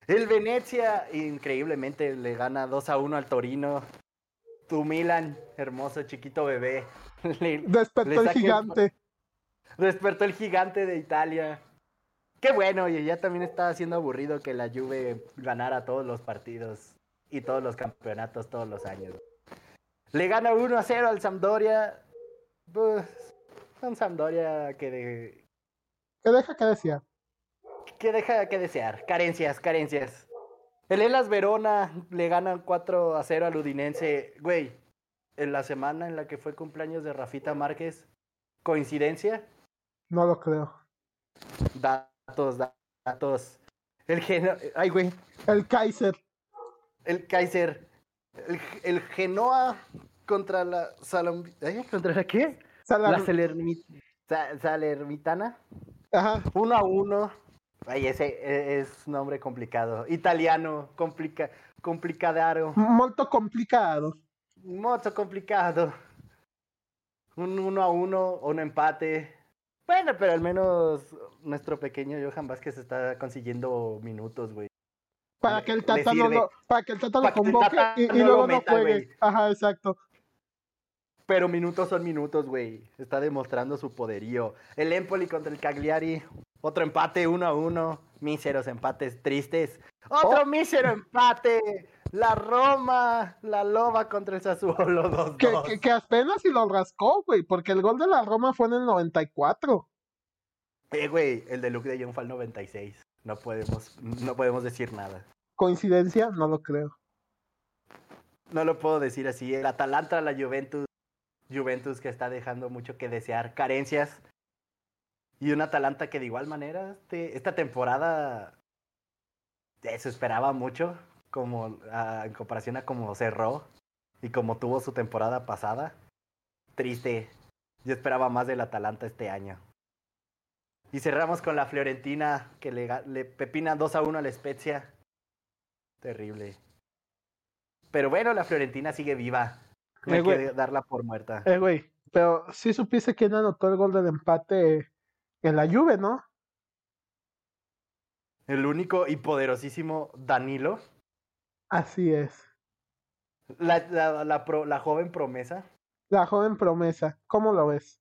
El Venecia, increíblemente, le gana 2 a 1 al Torino. Tu Milan, hermoso chiquito bebé. [laughs] Le- Despertó le el saca el- gigante. despertó el gigante de Italia. Qué bueno, y ya también estaba siendo aburrido que la Juve ganara todos los partidos y todos los campeonatos todos los años. Le gana 1 a 0 al Sampdoria. Pues, un Sampdoria que, de- ¿Qué deja que decía? que deja que desear. Carencias, carencias. El Elas Verona le gana 4 a 0 al Udinense. Güey, en la semana en la que fue cumpleaños de Rafita Márquez. ¿Coincidencia? No lo creo. Datos, datos. El Geno... Ay, güey. El Kaiser. El Kaiser. El, el Genoa contra la Salom... ¿eh? ¿Contra la qué? La Salermi- Sa- Salermitana. Ajá. Uno a uno. Ay, ese e- es nombre complicado. Italiano, complica, complicadaro. Molto complicado. Mucho complicado. Un uno a uno, un empate. Bueno, pero al menos nuestro pequeño Johan Vázquez está consiguiendo minutos, güey. Para que el Tata no lo, para que el Tata lo convoque Tata y, y no lo luego no juegue. Ajá, exacto. Pero minutos son minutos, güey. Está demostrando su poderío. El Empoli contra el Cagliari. Otro empate, uno a uno. Míseros empates tristes. Otro Oh. mísero empate. La Roma, la Loba contra el Sassuolo [laughs] 2 Que, que, que apenas si lo rascó, güey, porque el gol de la Roma fue en el 94. Eh, güey, el de Luke de Jong fue al 96. No podemos, no podemos decir nada. ¿Coincidencia? No lo creo. No lo puedo decir así. El Atalanta, la Juventus. Juventus que está dejando mucho que desear. Carencias. Y un Atalanta que de igual manera, este, esta temporada eh, se esperaba mucho. Como ah, en comparación a cómo cerró. Y como tuvo su temporada pasada. Triste. Yo esperaba más del Atalanta este año. Y cerramos con la Fiorentina que le, pepina 2 a 1 a la Spezia. Terrible. Pero bueno, la Fiorentina sigue viva. No Eh, hay que darla por muerta. Eh, güey, pero sí supiste quién anotó el gol del empate en la Juve, ¿no? El único y poderosísimo Danilo. Así es. La, la, la pro- la joven promesa. La joven promesa. ¿Cómo lo ves?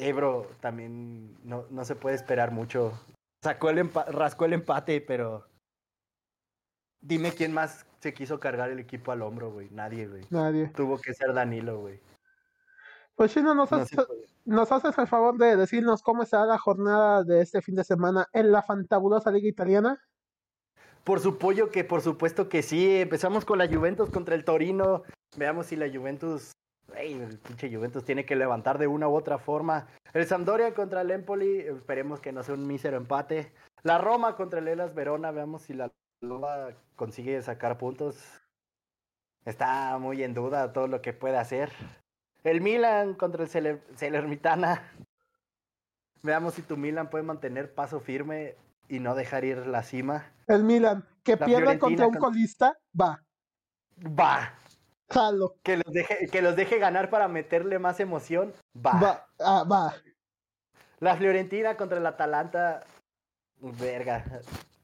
Ebro también no, no se puede esperar mucho. Sacó el empa- rascó el empate, pero. Dime quién más se quiso cargar el equipo al hombro, güey. Nadie, güey. Nadie. Tuvo que ser Danilo, güey. Pues Chino, ¿nos, No haces-. ¿nos haces el favor de decirnos cómo estará la jornada de este fin de semana en la fantabulosa Liga Italiana? Por su pollo que por supuesto que sí. Empezamos con la Juventus contra el Torino. Veamos si la Juventus. El pinche Juventus tiene que levantar de una u otra forma. El Sampdoria contra el Empoli. Esperemos que no sea un mísero empate. La Roma contra el Elas Verona. Veamos si la Loba consigue sacar puntos. Está muy en duda todo lo que puede hacer. El Milan contra el Cele- Celermitana. Veamos si tu Milan puede mantener paso firme y no dejar ir la cima. El Milan, que Fiorentina contra un con- colista, va. Va. Jalo. Que los deje, que los deje ganar para meterle más emoción. Va. Va, ah, va. La Fiorentina contra el Atalanta. Verga.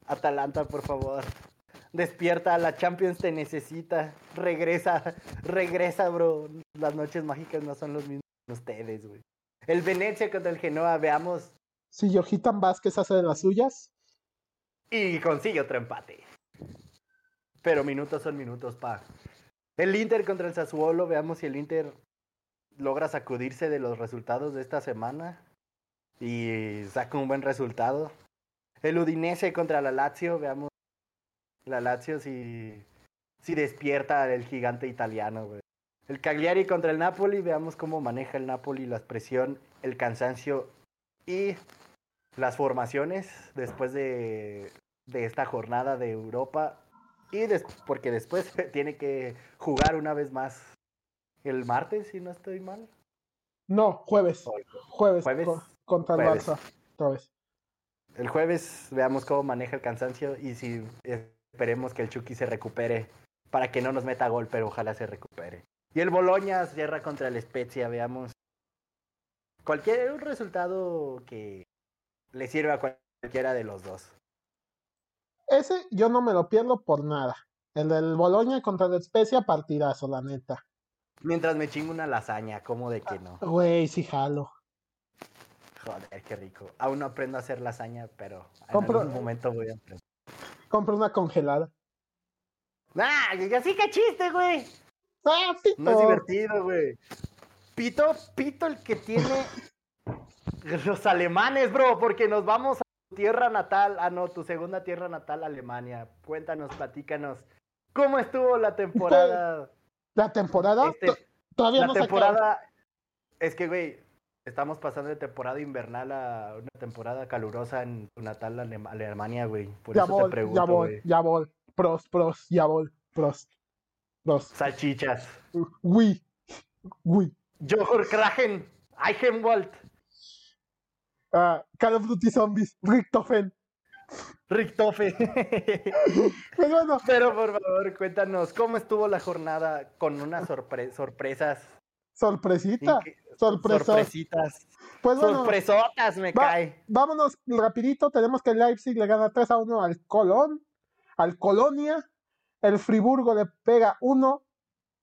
Atalanta, por favor. Despierta, la Champions te necesita. Regresa, regresa, bro. Las noches mágicas no son los mismos que ustedes, güey. El Venecia contra el Genoa, veamos. Si Johitan Vázquez hace de las suyas. Y consigue otro empate. Pero minutos son minutos, pa. El Inter contra el Sassuolo, veamos si el Inter logra sacudirse de los resultados de esta semana y saca un buen resultado. El Udinese contra la Lazio, veamos la Lazio si, si despierta el gigante italiano, güey. El Cagliari contra el Napoli, veamos cómo maneja el Napoli la presión, el cansancio y las formaciones después de, de esta jornada de Europa. Y porque después [laughs] tiene que jugar una vez más el martes, si no estoy mal. No, jueves. Jueves. ¿Jueves? contra el Barça. Otra vez. El jueves veamos cómo maneja el cansancio y si esperemos que el Chucky se recupere para que no nos meta gol, pero ojalá se recupere. Y el Boloña cierra contra el Spezia, veamos. Cualquier resultado que le sirva a cualquiera de los dos. Ese yo no me lo pierdo por nada. El del Boloña contra el Spezia, partidazo, la neta. Mientras me chingo una lasaña, ¿cómo de que no? Güey, sí jalo. Joder, qué rico. Aún no aprendo a hacer lasaña, pero en algún momento voy a aprender. Compro una congelada. ¡Ah! Así que chiste, güey. ¡Ah, pito! No es divertido, güey. Pito, pito el que tiene [laughs] los alemanes, bro, porque nos vamos a tierra natal, ah, no, tu segunda tierra natal, Alemania. Cuéntanos, platícanos. ¿Cómo estuvo la temporada? ¿La temporada? Este, Todavía la no temporada. Es que, güey, estamos pasando de temporada invernal a una temporada calurosa en tu natal Alemania, güey. Por ya eso te pregunto, ya voy, ya voy. Pros, pros, ya voy, pros. Pros. Salchichas. Uy, uy. Johor Kragen, Eichenwald. Uh, Call of Duty Zombies, Richtofen. Richtofen. [laughs] pues bueno. Pero por favor, cuéntanos, ¿cómo estuvo la jornada con unas sorpre sorpresas? Sorpresita. Sorpresitas. Pues bueno, Sorpresotas me cae. Vámonos rapidito, tenemos que el Leipzig le gana 3 a 1 al Colón, al Colonia, el Friburgo le pega 1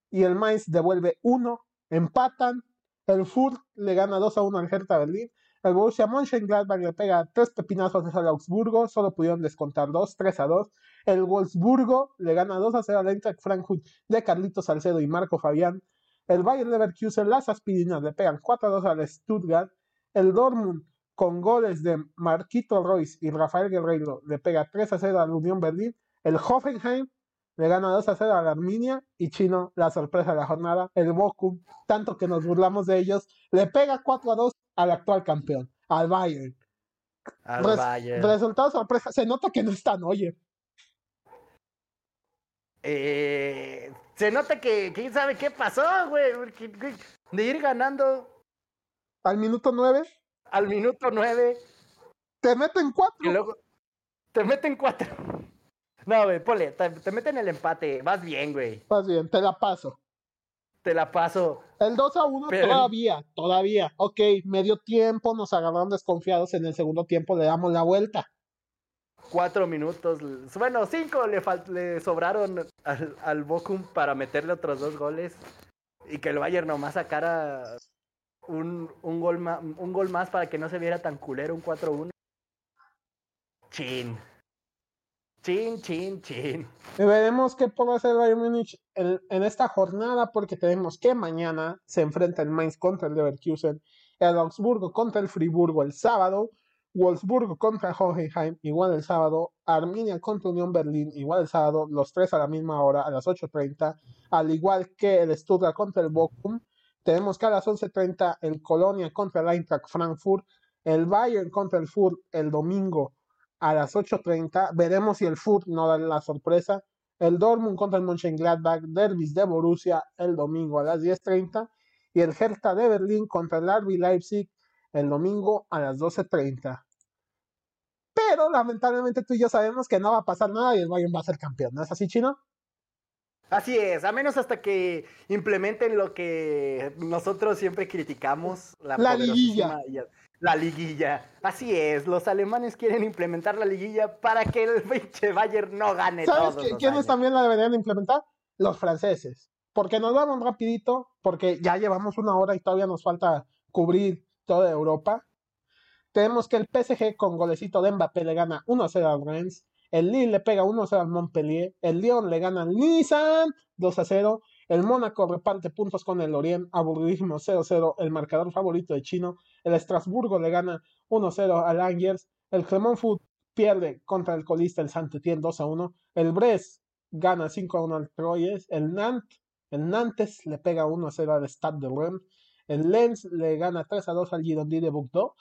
y el Mainz devuelve 1, empatan, el Furt le gana 2 a 1 al Hertha Berlín, el Borussia Mönchengladbach le pega 3 pepinazos al Augsburgo, solo pudieron descontar 2, 3 a 2, el Wolfsburgo le gana 2 a 0 al Eintracht Frankfurt de Carlitos Salcedo y Marco Fabián, el Bayern Leverkusen, las aspirinas le pegan 4 a 2 al Stuttgart. El Dortmund, con goles de Marquito Royce y Rafael Guerreiro, le pega 3 a 0 al Unión Berlín. El Hoffenheim le gana 2 a 0 a la Arminia. Y Chino, la sorpresa de la jornada, el Bochum, tanto que nos burlamos de ellos, le pega 4 a 2 al actual campeón, al Bayern. Al Bayern. Resultado sorpresa. Se nota que no están, oye. Eh, se nota que quién sabe qué pasó, güey. De ir ganando. Al minuto nueve. Al minuto nueve. Te meten cuatro. Y luego. Te meten cuatro. No, güey, ponle, te, te, meten el empate. Vas bien, güey. Vas bien, te la paso. Te la paso. El 2 a 1 Pero... todavía, todavía. Ok, medio tiempo, nos agarraron desconfiados en el segundo tiempo, le damos la vuelta cuatro minutos, bueno, cinco le, le sobraron al, al Bochum para meterle otros dos goles y que el Bayern nomás sacara un, un, gol, más, un gol más para que no se viera tan culero, un 4-1. Chin. Chin, chin, chin. Y veremos qué puede hacer Bayern Múnich en, esta jornada porque tenemos que mañana se enfrenta el Mainz contra el Leverkusen, el Augsburgo contra el Friburgo el sábado, Wolfsburgo contra Hohenheim, igual el sábado, Arminia contra Unión Berlín, igual el sábado, los tres a la misma hora, a las 8.30, al igual que el Stuttgart contra el Bochum, tenemos que a las 11.30 el Colonia contra el Eintracht Frankfurt, el Bayern contra el Furt el domingo a las 8.30, veremos si el Furt no da la sorpresa, el Dortmund contra el Mönchengladbach, Derbys de Borussia el domingo a las 10.30 y el Hertha de Berlín contra el RB Leipzig el domingo a las 12.30. Pero lamentablemente tú y yo sabemos que no va a pasar nada y el Bayern va a ser campeón. ¿No es así, Chino? Así es, a menos hasta que implementen lo que nosotros siempre criticamos, la, la liguilla. La liguilla. Así es, los alemanes quieren implementar la liguilla para que el [laughs] pinche Bayern no gane ¿Sabes quiénes también la deberían implementar? Los franceses. Porque nos vamos rapidito, porque ya llevamos una hora y todavía nos falta cubrir toda Europa. Tenemos que el PSG con golecito de Mbappé le gana 1-0 al Rennes. El Lille le pega 1-0 al Montpellier. El Lyon le gana al Nissan 2-0. El Mónaco reparte puntos con el Orient. Aburridísimo 0-0. El marcador favorito de Chino. El Estrasburgo le gana 1-0 al Angers. El Clermont Foot pierde contra el colista el Saint-Étienne 2-1. El Brest gana 5-1 al Troyes. El Nantes, el Nantes le pega 1-0 al Stade de Rennes. El Lens le gana 3-2 al Girondins de Bordeaux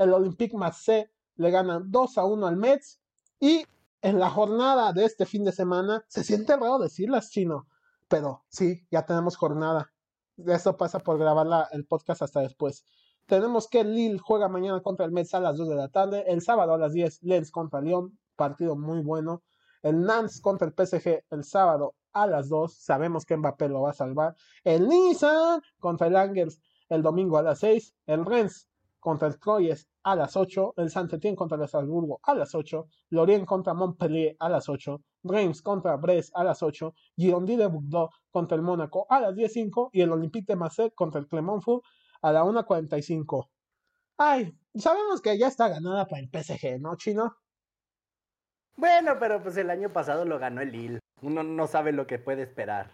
el Olympique Marseille le gana 2 a 1 al Mets y en la jornada de este fin de semana, se siente raro decirlas, chino, pero sí, ya tenemos jornada. Eso pasa por grabar el podcast hasta después. Tenemos que Lille juega mañana contra el Mets a las 2 de la tarde. El sábado a las 10, Lens contra Lyon. Partido muy bueno. El Nantes contra el PSG el sábado a las 2. Sabemos que Mbappé lo va a salvar. El Nissan contra el Angers el domingo a las 6. El Rennes contra el Troyes a las 8, el Saint-Étienne contra el Estrasburgo a las 8, Lorient contra Montpellier a las 8, Reims contra Brest a las 8, Girondins de Bordeaux contra el Mónaco a las 10.05 y el Olympique de Marseille contra el Clermont Foot a la 1.45. Ay, sabemos que ya está ganada para el PSG, ¿no, Chino? Bueno, pero pues el año pasado lo ganó el Lille. Uno no sabe lo que puede esperar.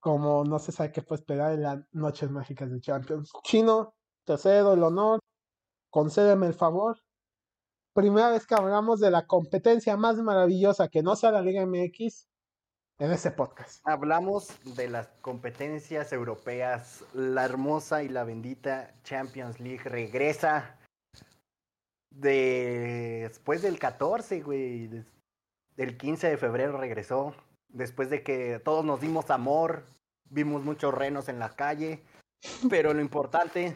Como no se sabe qué puede esperar en las noches mágicas de Champions. Chino, te cedo el honor, concédeme el favor. Primera vez que hablamos de la competencia más maravillosa que no sea la Liga MX en este podcast. Hablamos de las competencias europeas. La hermosa y la bendita Champions League regresa después del 14, güey. Del 15 de febrero regresó. Después de que todos nos dimos amor, vimos muchos renos en la calle. Pero lo importante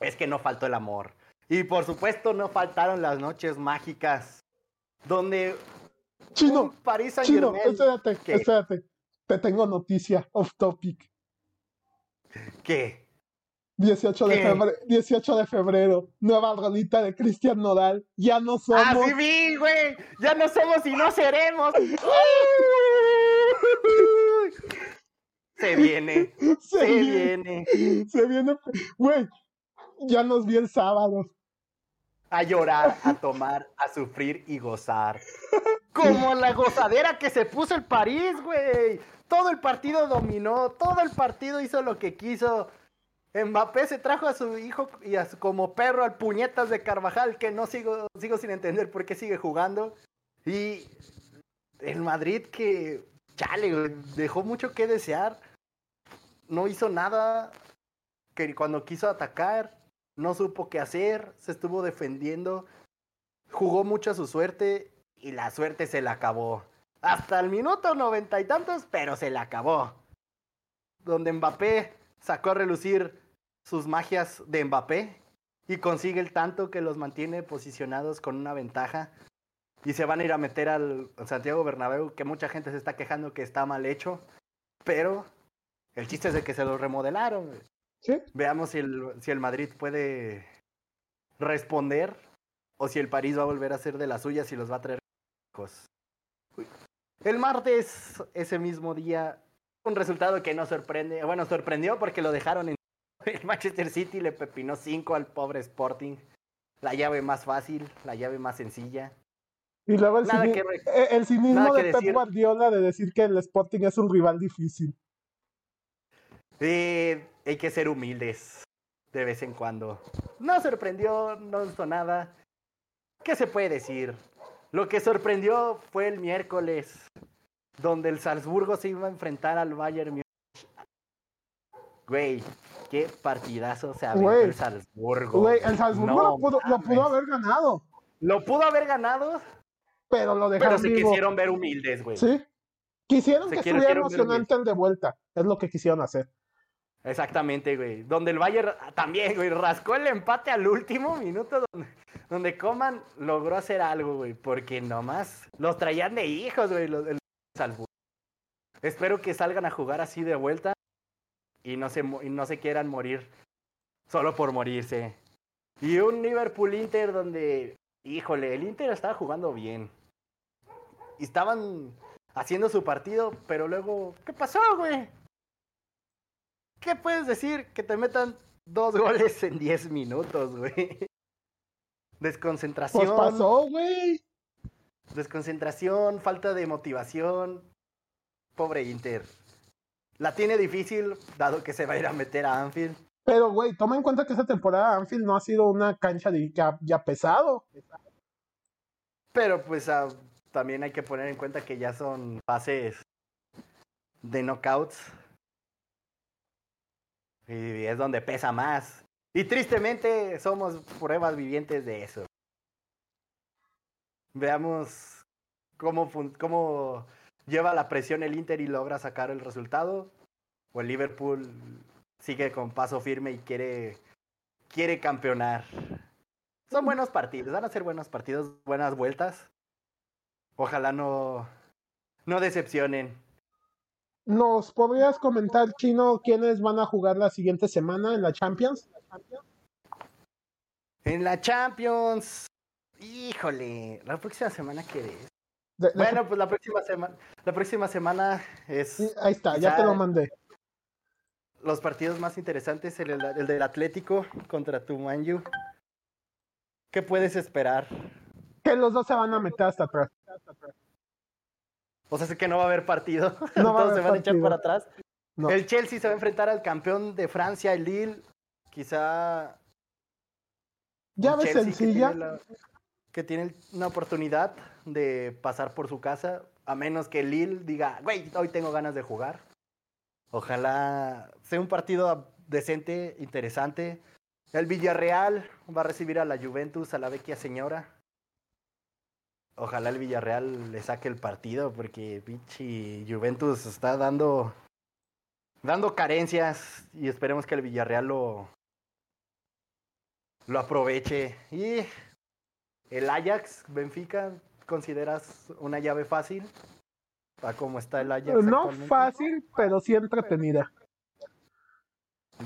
es que no faltó el amor. Y por supuesto no faltaron las noches mágicas donde Chino, París Chino, espérate, espérate. Te tengo noticia off topic. ¿Qué? 18 de, febrero, 18 de febrero, nueva rolita de Cristian Nodal. Ya no somos. ¡Ah, sí vi, güey! Ya no somos y no seremos. [laughs] Se viene. Se, se viene. Se viene. Güey, ya nos vi el sábado. A llorar, a tomar, a sufrir y gozar. Como la gozadera que se puso el París, güey. Todo el partido dominó, todo el partido hizo lo que quiso. Mbappé se trajo a su hijo y a como perro al puñetas de Carvajal, que no sigo, sigo sin entender por qué sigue jugando. Y el Madrid que, chale, dejó mucho que desear. No hizo nada que cuando quiso atacar no supo qué hacer, se estuvo defendiendo, jugó mucho a su suerte y la suerte se la acabó. Hasta el minuto noventa y tantos, pero se la acabó. Donde Mbappé sacó a relucir sus magias de Mbappé y consigue el tanto que los mantiene posicionados con una ventaja. Y se van a ir a meter al Santiago Bernabéu, que mucha gente se está quejando que está mal hecho. Pero el chiste es de que se lo remodelaron. Veamos si el, si el Madrid puede responder o si el París va a volver a ser de las suyas y los va a traer. El martes, ese mismo día, un resultado que no sorprende. Bueno, sorprendió porque lo dejaron en [laughs] el Manchester City, le pepinó 5 al pobre Sporting. La llave más fácil, la llave más sencilla. Y luego el, eh, cinismo, de Pep Guardiola de decir que el Sporting es un rival difícil. Eh, hay que ser humildes de vez en cuando. No sorprendió, no hizo nada. ¿Qué se puede decir? Lo que sorprendió fue el miércoles, donde el Salzburgo se iba a enfrentar al Bayern Múnich. Güey, qué partidazo se abrió el Salzburgo. Güey, el Salzburgo lo, pudo, lo, pudo, haber ganado. Lo pudo haber ganado. Pero lo dejaron Pero se quisieron ver humildes, güey. Sí. Quisieron que estuviera emocionante el de vuelta. Es lo que quisieron hacer. Exactamente, güey. Donde el Bayern también, güey, rascó el empate al último minuto donde, donde Coman logró hacer algo, güey. Porque nomás los traían de hijos, güey. salvo. Espero que salgan a jugar así de vuelta y no se, y no se quieran morir solo por morirse. Y un Liverpool Inter donde, híjole, el Inter estaba jugando bien. Y estaban haciendo su partido, pero luego, ¿qué pasó, güey? ¿Qué puedes decir? Que te metan dos goles en diez minutos, güey. Desconcentración. Pues pasó, güey. Desconcentración, falta de motivación. Pobre Inter. La tiene difícil, dado que se va a ir a meter a Anfield. Pero, güey, toma en cuenta que esta temporada Anfield no ha sido una cancha de, ya, ya pesado. Pero, pues, ah, también hay que poner en cuenta que ya son fases de knockouts. Y es donde pesa más. Y tristemente somos pruebas vivientes de eso. Veamos cómo, cómo lleva la presión el Inter y logra sacar el resultado. O el Liverpool sigue con paso firme y quiere, quiere campeonar. Son buenos partidos, van a ser buenos partidos, buenas vueltas. Ojalá no, no decepcionen. ¿Nos podrías comentar, Chino, quiénes van a jugar la siguiente semana en la Champions? En la Champions. Híjole, la próxima semana qué es. bueno, pues la próxima semana, la próxima semana es. ahí está, ya te lo mandé. Los partidos más interesantes, el, el del Atlético contra tu Manju. ¿Qué puedes esperar? Que los dos se van a meter hasta atrás. O sea, sé que no va a haber partido. [laughs] No Todos se van a echar para atrás. El Chelsea se va a enfrentar al campeón de Francia, el Lille. Quizá. Ya ves sencilla. Que tiene, una oportunidad de pasar por su casa. A menos que el Lille diga, güey, hoy tengo ganas de jugar. Ojalá sea un partido decente, interesante. El Villarreal va a recibir a la Juventus, a la vecchia señora. Ojalá el Villarreal le saque el partido porque pinche Juventus está dando dando carencias y esperemos que el Villarreal lo lo aproveche. Y el Ajax Benfica consideras una llave fácil para cómo está el Ajax no fácil pero sí entretenida.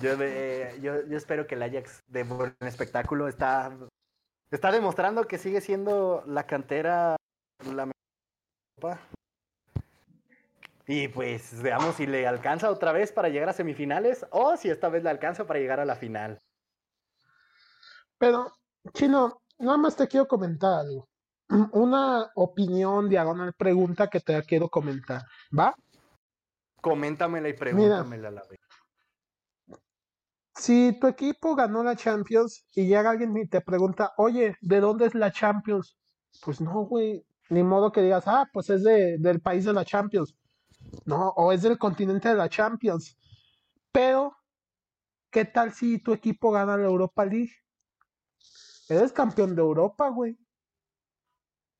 Yo, yo, yo espero que el Ajax dé buen espectáculo. Está Está demostrando que sigue siendo la cantera la mejor. Y pues veamos si le alcanza otra vez para llegar a semifinales o si esta vez le alcanza para llegar a la final. Pero, Chino, nada más te quiero comentar algo. [clears throat] Una opinión diagonal pregunta que te quiero comentar, ¿va? Coméntamela y pregúntamela a la vez si tu equipo ganó la Champions y llega alguien y te pregunta, oye, ¿de dónde es la Champions? Pues no, güey, ni modo que digas, ah, pues es de, del país de la Champions. No, o es del continente de la Champions. Pero, ¿qué tal si tu equipo gana la Europa League? Eres campeón de Europa, güey.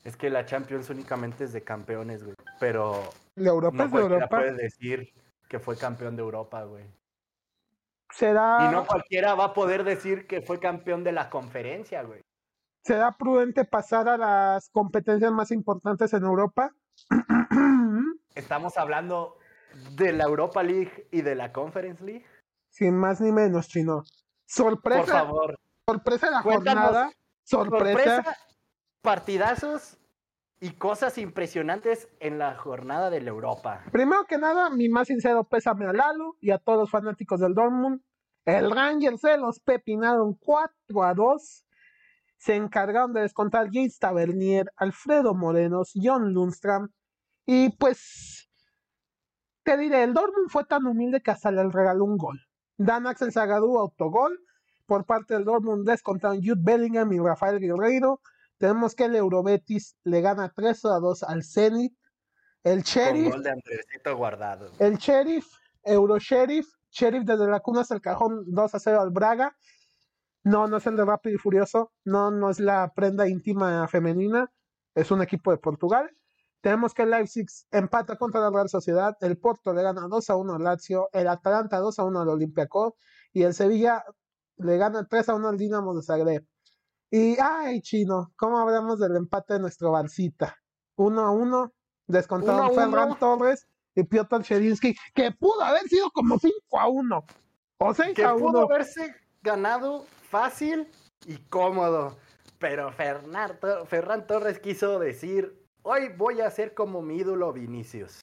Es que la Champions únicamente es de campeones, güey. Pero. La Europa es de Europa. puede decir que fue campeón de Europa, güey. Será... Y no cualquiera va a poder decir que fue campeón de la conferencia, güey. ¿Será prudente pasar a las competencias más importantes en Europa? [clears throat] Estamos hablando de la Europa League y de la Conference League. Sin más ni menos, chino. Sorpresa. Por favor. Sorpresa de la jornada. Sorpresa. Partidazos y cosas impresionantes en la jornada de la Europa. Primero que nada, mi más sincero pésame a Lalo y a todos los fanáticos del Dortmund. El Rangers se los pepinaron 4 a 2. Se encargaron de descontar Gates Tavernier, Alfredo Morenos, John Lundstrom. Y pues, te diré, el Dortmund fue tan humilde que hasta le regaló un gol. Dan Axel Zagadou, autogol. Por parte del Dortmund descontaron Jude Bellingham y Rafael Guerreiro. Tenemos que el Eurobetis le gana 3 a 2 al Zenit. El Sheriff. Con gol de guardado. El Sheriff, Euro Sheriff, Sheriff desde la cuna hasta el cajón 2 a 0 al Braga. No, no es el de Rápido y Furioso. No, no es la prenda íntima femenina. Es un equipo de Portugal. Tenemos que el Leipzig empata contra la Real Sociedad. El Porto le gana 2 a 1 al Lazio. El Atalanta 2 a 1 al Olympiacos. Y el Sevilla le gana 3 a 1 al Dinamo de Zagreb. Y, ay, chino, ¿cómo hablamos del empate de nuestro Barcita? 1 a 1. Descontaron Ferran Torres y Piotr Cherinsky, que pudo haber sido como 5 a 1 o 6 que a 1. pudo haberse ganado fácil y cómodo. Pero Ferran Torres quiso decir, hoy voy a ser como mi ídolo Vinicius.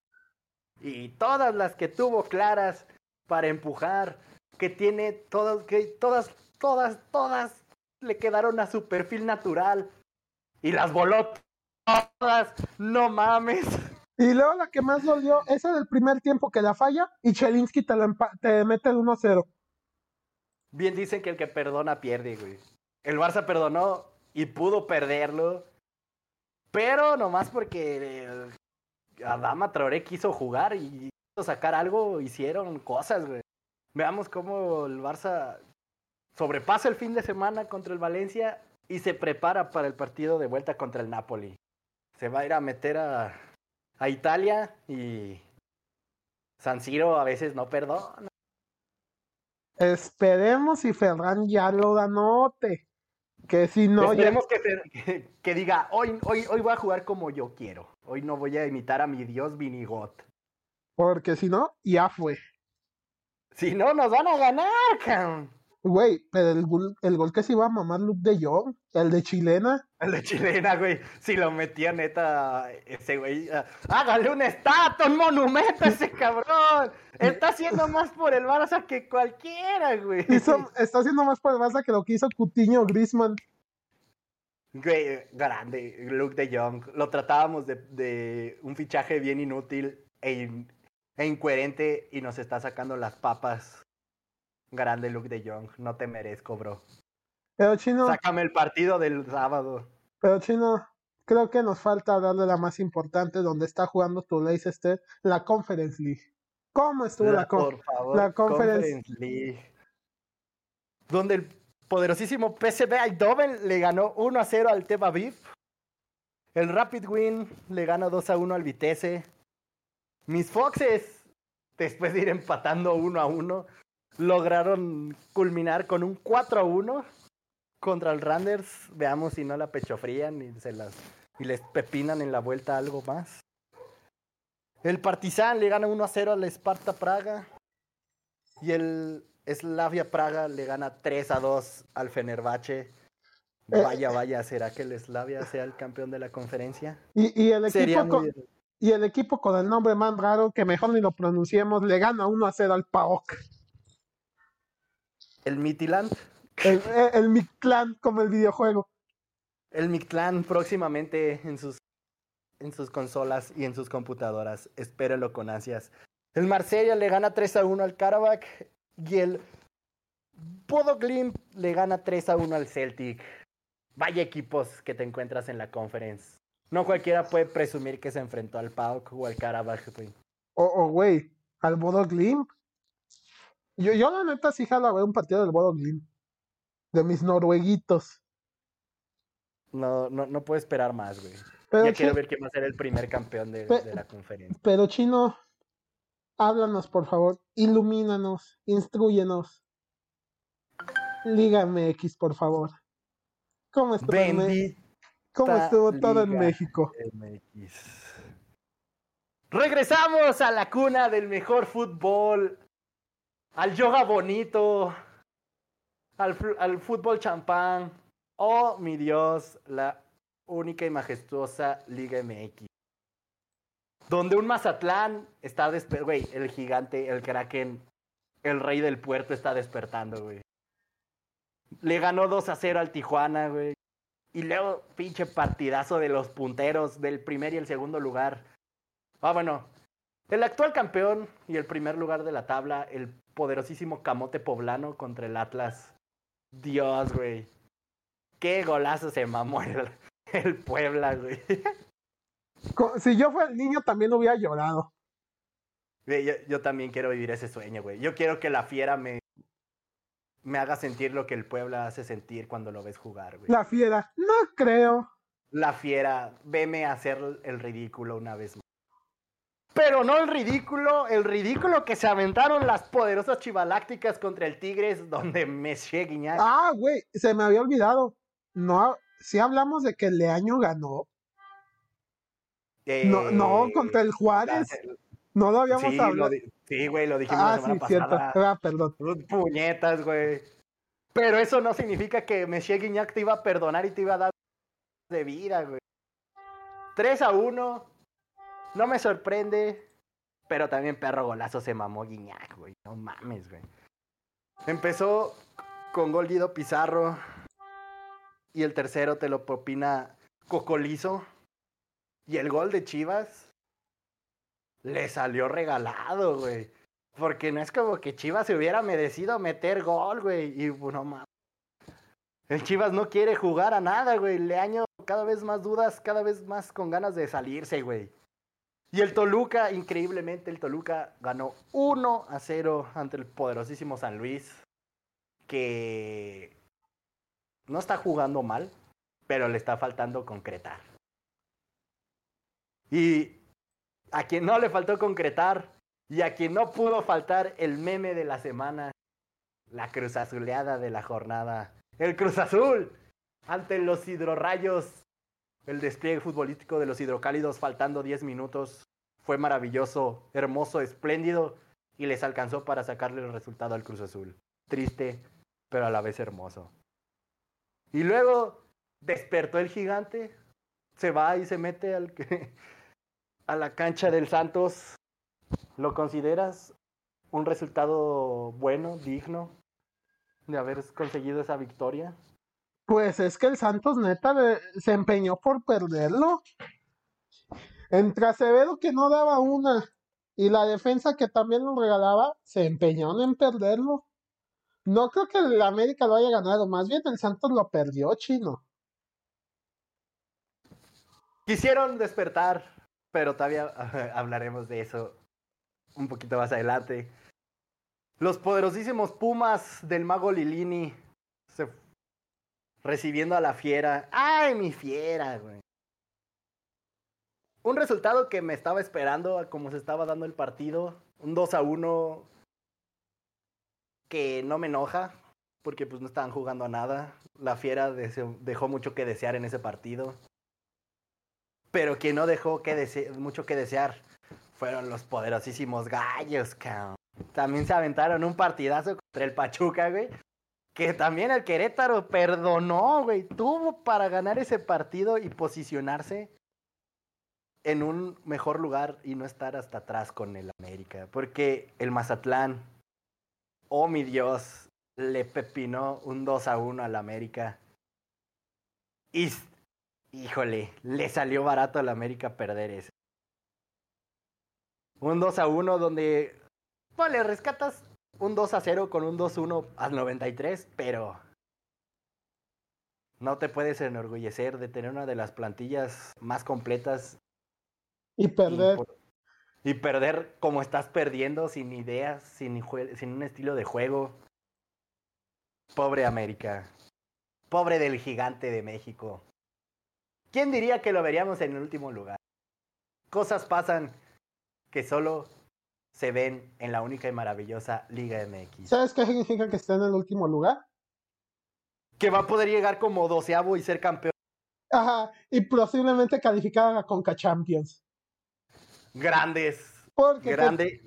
Y todas las que tuvo claras para empujar, que tiene todas, que todas, todas, todas le quedaron a su perfil natural. Y las voló todas, no mames. Y luego la que más dolió, esa del primer tiempo que la falla y Chelinsky te, te mete el 1-0. Bien dicen que el que perdona pierde, güey. El Barça perdonó y pudo perderlo. Pero nomás porque Adama Traoré quiso jugar y quiso sacar algo, hicieron cosas, güey. Veamos cómo el Barça sobrepasa el fin de semana contra el Valencia y se prepara para el partido de vuelta contra el Napoli. Se va a ir a meter a, a Italia y San Siro a veces no perdona. Esperemos si Ferran ya lo danote. Que si no. Esperemos que, que, diga, hoy, hoy, hoy voy a jugar como yo quiero. Hoy no voy a imitar a mi dios Vinigot. Porque si no, ya fue. Si no, nos van a ganar, cabrón. Güey, pero el, el, gol que se iba a mamar Luke de Jong, el de chilena. El de chilena, güey. Si lo metía neta, ese güey. Ah, hágale un estatua, un monumento a ese cabrón. Está haciendo más por el Barça que cualquiera, güey. está haciendo más por el Barça que lo que hizo Cutiño Grisman. Güey, grande, Luke de Jong. Lo tratábamos de, de un fichaje bien inútil e, e incoherente y nos está sacando las papas Grande look de Young, no te merezco, bro. Pero Chino. Sácame el partido del sábado. Pero Chino, creo que nos falta darle la más importante donde está jugando tu Leicester, la Conference League. ¿Cómo estuvo la, la Conference... League? Donde el poderosísimo PSV Eindhoven le ganó 1 a 0 al Aviv. El Rapid Win le gana 2 a 1 al Vitesse. Mis Foxes, después de ir empatando 1 a 1, lograron culminar con un 4 a 1 contra el Randers. Veamos si no la pechofrían y, se las, y les pepinan en la vuelta algo más. El Partizan le gana 1 a 0 al Sparta Praga. Y el Slavia Praga le gana 3 a 2 al Fenerbahce. Eh, vaya, vaya, ¿será que el Slavia sea el campeón de la conferencia? Y, el equipo con, y el equipo con el nombre más raro, que mejor ni lo pronunciemos, le gana 1 a 0 al PAOK. El Mitiland. El, el, como el videojuego. El Mictlan próximamente en sus, en sus consolas y en sus computadoras. Espérenlo con ansias. El Marsella le gana 3 a 1 al Karabakh y el Bodo le gana 3 a 1 al Celtic. Vaya equipos que te encuentras en la conference. No cualquiera puede presumir que se enfrentó al PAOK o al Karabakh, güey. O, güey, al Bodo yo, yo la neta sí jalo a ver un partido del Bodo De mis norueguitos. No, no, no puedo esperar más, güey. ya quiero ver quién va a ser el primer campeón de, la conferencia. Pero Chino, háblanos, por favor. Ilumínanos, instruyenos. Liga MX, por favor. ¿Cómo estuvo, ¿Cómo estuvo todo en México? Regresamos a la cuna del mejor fútbol al yoga bonito, al, fútbol champán. Oh, mi Dios, la única y majestuosa Liga MX. Donde un Mazatlán está despertando, güey, el gigante, el Kraken, el rey del puerto está despertando, güey. Le ganó 2 a 0 al Tijuana, güey. Y luego, pinche partidazo de los punteros del primer y el segundo lugar. Ah, bueno. El actual campeón y el primer lugar de la tabla, el poderosísimo camote poblano contra el Atlas. Dios, güey. Qué golazo se mamó el, [laughs] Puebla, güey. Si yo fuera el niño también hubiera llorado. Yo, yo, también quiero vivir ese sueño, güey. Yo quiero que la fiera me, me haga sentir lo que el Puebla hace sentir cuando lo ves jugar, güey. La fiera, no creo. La fiera, veme hacer el ridículo una vez más pero no el ridículo, el ridículo que se aventaron las poderosas chivalácticas contra el Tigres, donde Messi Guiñac. Ah, güey, se me había olvidado. No, si hablamos de que Leaño ganó. no, no, contra el Juárez. no lo habíamos hablado. sí, güey, lo dijimos la semana pasada. Ah, perdón. Puñetas, güey. Pero eso no significa que Messier Guignac te iba a perdonar y te iba a dar de vida, güey. 3 a 1. No me sorprende. Pero también perro golazo se mamó Guiñac, güey. No mames, güey. Empezó con gol Guido Pizarro. Y el tercero te lo propina Cocolizo. Y el gol de Chivas le salió regalado, güey. Porque no es como que Chivas se hubiera merecido meter gol, güey. Y no mames. El Chivas no quiere jugar a nada, güey. Le año cada vez más dudas, cada vez más con ganas de salirse, güey. Y el Toluca, increíblemente, el Toluca ganó 1 a 0 ante el poderosísimo San Luis, que no está jugando mal, pero le está faltando concretar. Y a quien no le faltó concretar y a quien no pudo faltar el meme de la semana, la cruz azuleada de la jornada, el Cruz Azul ante los hidrorrayos el despliegue futbolístico de los hidrocálidos faltando 10 minutos fue maravilloso, hermoso, espléndido y les alcanzó para sacarle el resultado al Cruz Azul. Triste, pero a la vez hermoso. Y luego despertó el gigante, se va y se mete al [laughs] a la cancha del Santos. ¿Lo consideras un resultado bueno, digno de haber conseguido esa victoria? Pues es que el Santos neta se empeñó por perderlo. Entre Acevedo que no daba una y la defensa que también lo regalaba, se empeñaron en perderlo. No creo que el América lo haya ganado, más bien el Santos lo perdió, chino. Quisieron despertar, pero todavía hablaremos de eso un poquito más adelante. Los poderosísimos Pumas del mago Lilini se recibiendo a la fiera. ¡Ay, mi fiera, güey! Un resultado que me estaba esperando como se estaba dando el partido. Un 2 a 1 que no me enoja porque pues no estaban jugando a nada. La fiera dejó mucho que desear en ese partido. Pero quien no dejó que mucho que desear fueron los poderosísimos gallos, cabrón. También se aventaron un partidazo contra el Pachuca, güey que también el Querétaro perdonó, güey. Tuvo para ganar ese partido y posicionarse en un mejor lugar y no estar hasta atrás con el América. Porque el Mazatlán, oh mi Dios, le pepinó un 2 a 1 al América. Y, híjole, le salió barato al América perder ese. Un 2 a 1 donde, pues le rescatas un 2 a 0 con un 2-1 al 93, pero no te puedes enorgullecer de tener una de las plantillas más completas. Y perder. Y, perder como estás perdiendo, sin ideas, sin, sin un estilo de juego. Pobre América. Pobre del gigante de México. ¿Quién diría que lo veríamos en el último lugar? Cosas pasan que solo se ven en la única y maravillosa Liga MX. ¿Sabes qué significa que está en el último lugar? Que va a poder llegar como doceavo y ser campeón. Ajá, y posiblemente calificar a Conca Champions. Grandes. Porque Grande,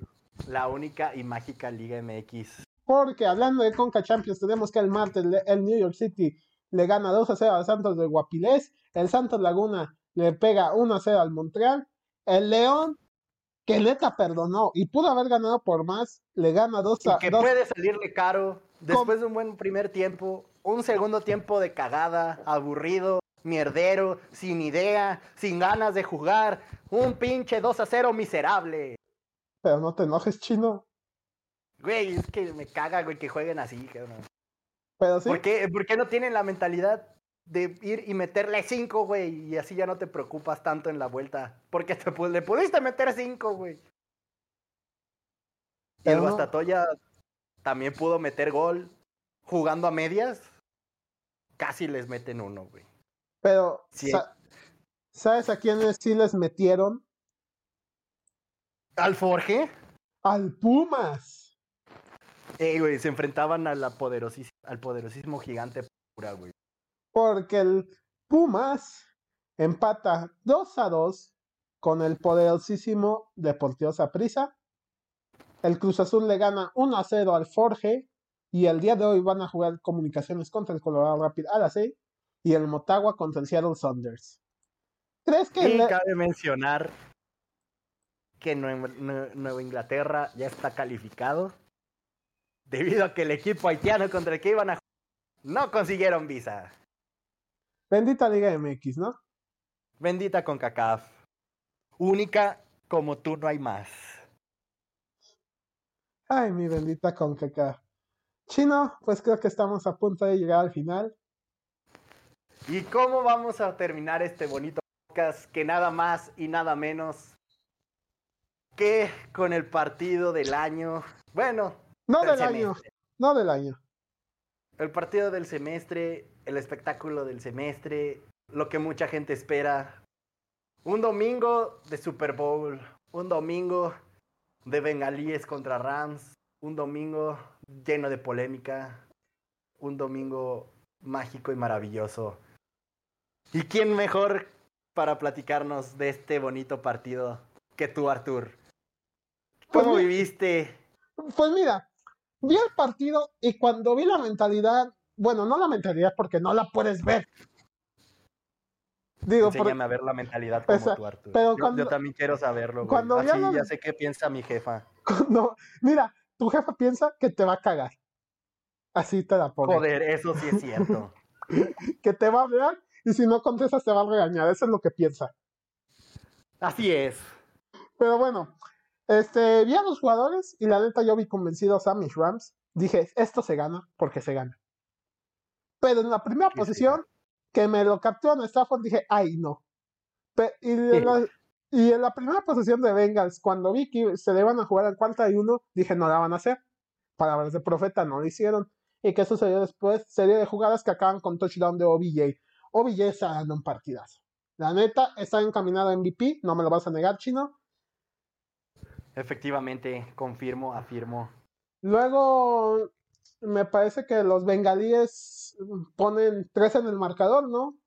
la única y mágica Liga MX. Porque hablando de Conca Champions, tenemos que el martes el New York City le gana 2 a 0 al Santos de Guapilés, el Santos Laguna le pega 1 a 0 al Montreal, el León que neta perdonó y pudo haber ganado por más, le gana dos a Que puede salirle caro después de un buen primer tiempo, un segundo tiempo de cagada, aburrido, mierdero, sin idea, sin ganas de jugar, un pinche 2 a 0 miserable. Pero no te enojes, chino. Güey, es que me caga, güey, que jueguen así, cabrón. Pero sí. ¿Por qué, ¿Por qué no tienen la mentalidad de ir y meterle cinco, güey, y así ya no te preocupas tanto en la vuelta. Porque te, le pudiste meter cinco, güey. Y el Bastatoya también pudo meter gol jugando a medias. Casi les meten uno, güey. Pero, ¿sabes a quiénes sí les metieron? ¿Al Forge? Al Pumas. Ey, güey, se enfrentaban a la al poderosísimo gigante pura, güey porque el Pumas empata 2 a 2 con el poderosísimo Deportivo Saprissa. El Cruz Azul le gana 1 a 0 al Forge y el día de hoy van a jugar comunicaciones contra el Colorado Rapid a las 6 y el Motagua contra el Seattle Saunders. ¿Crees que... Y cabe mencionar que Nueva Inglaterra ya está calificado debido a que el equipo haitiano contra el que iban a no consiguieron visa. Bendita Liga MX, ¿no? Bendita con CACAF. Única como tú no hay más. Ay, mi bendita con CACAF. Chino, pues creo que estamos a punto de llegar al final. ¿Y cómo vamos a terminar este bonito podcast que nada más y nada menos que con el partido del año? Bueno, no del, año, no del año. El partido del semestre, el espectáculo del semestre, lo que mucha gente espera. Un domingo de Super Bowl, un domingo de Bengalíes contra Rams, un domingo lleno de polémica, un domingo mágico y maravilloso. ¿Y quién mejor para platicarnos de este bonito partido que tú, Artur? Pues ¿Cómo viviste? Pues mira, vi el partido y cuando vi la mentalidad, bueno, no la mentalidad porque no la puedes ver. Digo, Enséñame a ver la mentalidad como tú. Pero yo, también quiero saberlo. Cuando Así ya sé qué piensa mi jefa. No, mira, tu jefa piensa que te va a cagar. Así te la pongo. Joder, eso sí es cierto. [laughs] que te va a hablar y si no contestas te va a regañar. Eso es lo que piensa. Así es. Pero bueno, este, vi a los jugadores y la neta yo vi convencidos a mis Rams. Dije, esto se gana porque se gana. Pero en la primera posición, que me lo capturó en Stafford, dije, ay, no. y, en la, primera posición de Bengals, cuando vi que se le iban a jugar al 41, dije, no la van a hacer. Palabras de profeta, no lo hicieron. ¿Y qué sucedió después? Serie de jugadas que acaban con touchdown de OBJ. OBJ está dando un partidazo. La neta, está encaminado a MVP, no me lo vas a negar, chino. Efectivamente, confirmo, afirmo. Luego, me parece que los bengalíes ponen tres en el marcador, ¿no?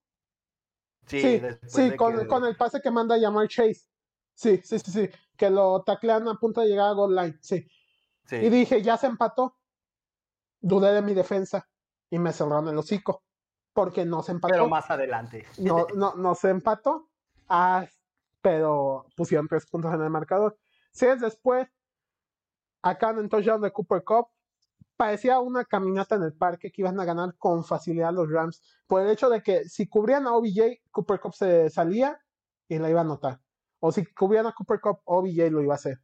Sí, sí, con, el pase que manda a llamar Chase. Sí, sí, sí, sí. Que lo taclean a punto de llegar a goal line. Sí. sí. Y dije, ya se empató. Dudé de mi defensa y me cerraron el hocico. Porque no se empató. Pero más adelante. No, [laughs] no, no se empató. Ah, pero pusieron tres puntos en el marcador. Si es después, acá en touchdown de Cooper Cup, parecía una caminata en el parque que iban a ganar con facilidad los Rams, por el hecho de que si cubrían a OBJ, Cooper Cup se salía y la iba a anotar. O si cubrían a Cooper Cup, OBJ lo iba a hacer.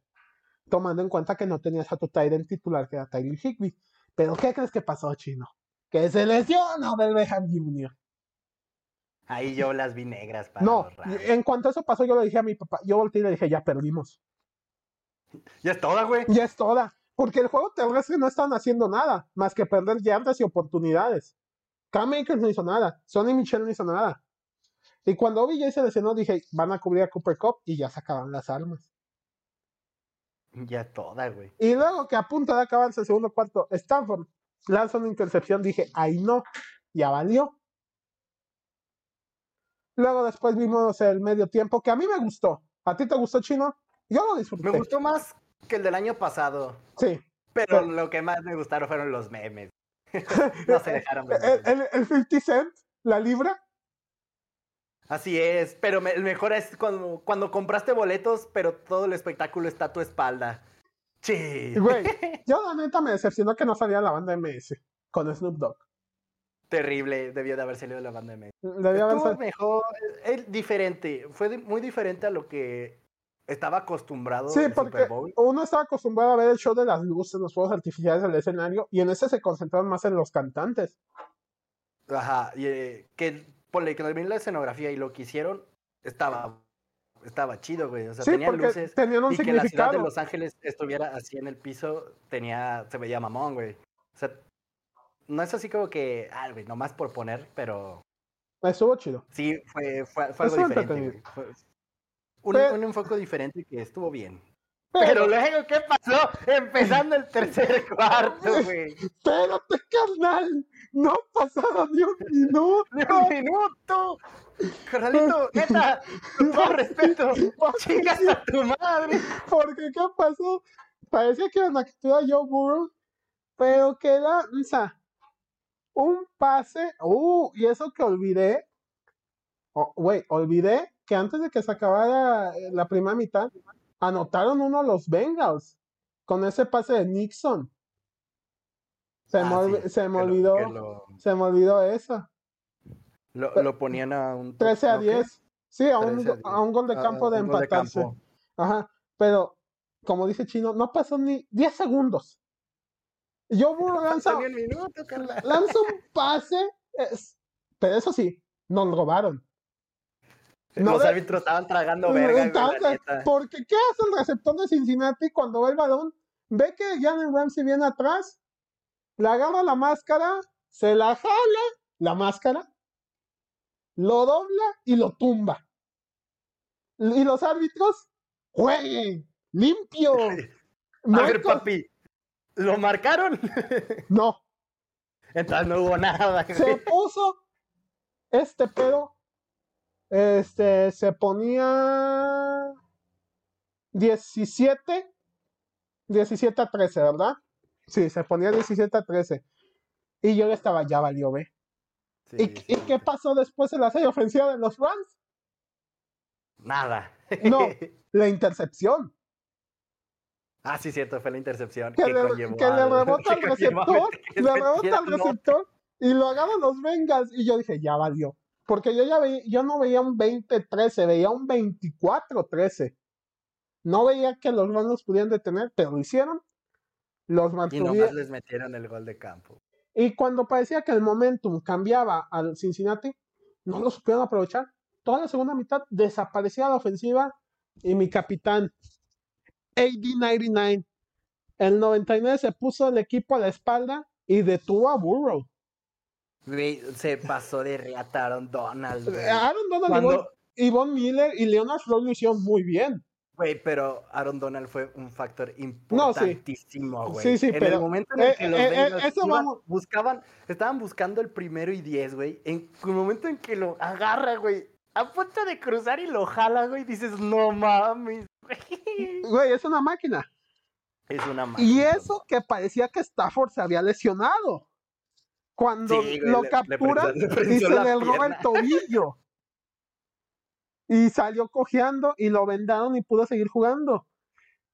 Tomando en cuenta que no tenías a tu en titular, que era Tyler Higby. Pero ¿qué crees que pasó, Chino? Que se lesionó del Beham Jr. Ahí yo las vi negras para No, en cuanto eso pasó, yo le dije a mi papá, yo volteé y le dije, ya perdimos. Ya es toda, güey. Ya es toda. Porque el juego terrestre no están haciendo nada, más que perder yardas y oportunidades. Cam Akers no hizo nada, Sonny Michel no hizo nada. Y cuando OBJ se lesionó, dije, van a cubrir a Cooper Cup y ya sacaban las armas. Ya toda, güey. Y luego que a punto de acabarse el segundo cuarto, Stanford lanza una intercepción, dije, ahí no, ya valió. Luego después vimos el medio tiempo, que a mí me gustó. ¿A ti te gustó, Chino? Yo lo disfruté. Me gustó más que el del año pasado. Sí. Pero lo que más me gustaron fueron los memes. [laughs] [laughs] no se dejaron ver. ¿El, el, 50 cent? ¿La libra? Así es, pero el mejor es cuando, cuando compraste boletos, pero todo el espectáculo está a tu espalda. Sí. Güey, [laughs] yo la neta me decepcionó que no salía la banda MS con Snoop Dogg. Terrible, debió de haber salido la banda MS. Debió haber salido. mejor, es diferente, fue muy diferente a lo que estaba acostumbrado sí, porque Uno estaba acostumbrado a ver el show de las luces, los fuegos artificiales del escenario, y en ese se concentraron más en los cantantes. Ajá, y eh, que por que la escenografía y lo que hicieron estaba estaba chido, güey. O sea, tenían luces. Tenían un y que la ciudad de Los Ángeles estuviera así en el piso, tenía, se veía mamón, güey. O sea, no es así como que, ah, güey, nomás por poner, pero. Estuvo chido. Sí, fue, fue, algo diferente. Fue, un, un, enfoque diferente que estuvo bien. Pero, luego, ¿qué pasó? Empezando el tercer [laughs] cuarto, güey. Espérate, carnal. No ha pasado ni un minuto. Ni un minuto. Carnalito, [laughs] neta, con todo respeto, [laughs] chingas a tu madre. Porque, ¿qué pasó? Parecía que iban a capturar a Joe Burrow, pero queda, o sea, un pase, uh, y eso que olvidé, güey, olvidé que antes de que se acabara la primera mitad, anotaron uno los Bengals con ese pase de Nixon. Se, me, olvidó, se me olvidó eso. Lo, ponían a un 13 a 10. Sí, a un, a, un, gol de campo de empatarse. Ajá, pero como dice Chino, no pasó ni 10 segundos. Yo [laughs] lanza, lanza un pase, pero eso sí, nos robaron. Los árbitros estaban tragando verga. porque ¿qué hace el receptor de Cincinnati cuando ve el balón? Ve que Jalen Ramsey viene atrás, le agarra la máscara, se la jala, la máscara, lo dobla y lo tumba. Y los árbitros jueguen, limpio. [laughs] A ver, papi, ¿lo marcaron? no. [laughs] Entonces no hubo nada. Se puso este pedo este, se ponía 17, 17 a 13, ¿verdad? Sí, se ponía 17 a 13. Y yo estaba, ya valió, ve. ¿Y, qué pasó después en la serie ofensiva de los Rams? Nada. No, [laughs] la intercepción. Ah, sí, cierto, fue la intercepción. Que, le, rebota al receptor, le rebota al receptor y lo agarran los Bengals. Y yo dije, ya valió. Porque yo ya veía, yo no veía un 20-13, veía un 24-13. No veía que los Rams pudieran detener, pero lo hicieron. Los mantuvieron. Y nomás les metieron el gol de campo. Y cuando parecía que el momentum cambiaba al Cincinnati, no lo supieron aprovechar. Toda la segunda mitad desaparecía la ofensiva y mi capitán, AD99, el 99 se puso el equipo a la espalda y detuvo a Burrow se pasó de reata Aaron Donald, Aaron Donald y, Von, Miller y Leonard Floyd lo hicieron muy bien. Güey, pero Aaron Donald fue un factor importantísimo, güey. sí. Sí, en pero, el momento en el que los eh, eh, buscaban, estaban buscando el primero y diez, güey. En el momento en que lo agarra, güey, a punto de cruzar y lo jala, güey, dices, no mames, Güey, es una máquina. Es una máquina. Y eso que parecía que Stafford se había lesionado cuando lo captura y se le roba el [laughs] tobillo. Y salió cojeando y lo vendaron y pudo seguir jugando.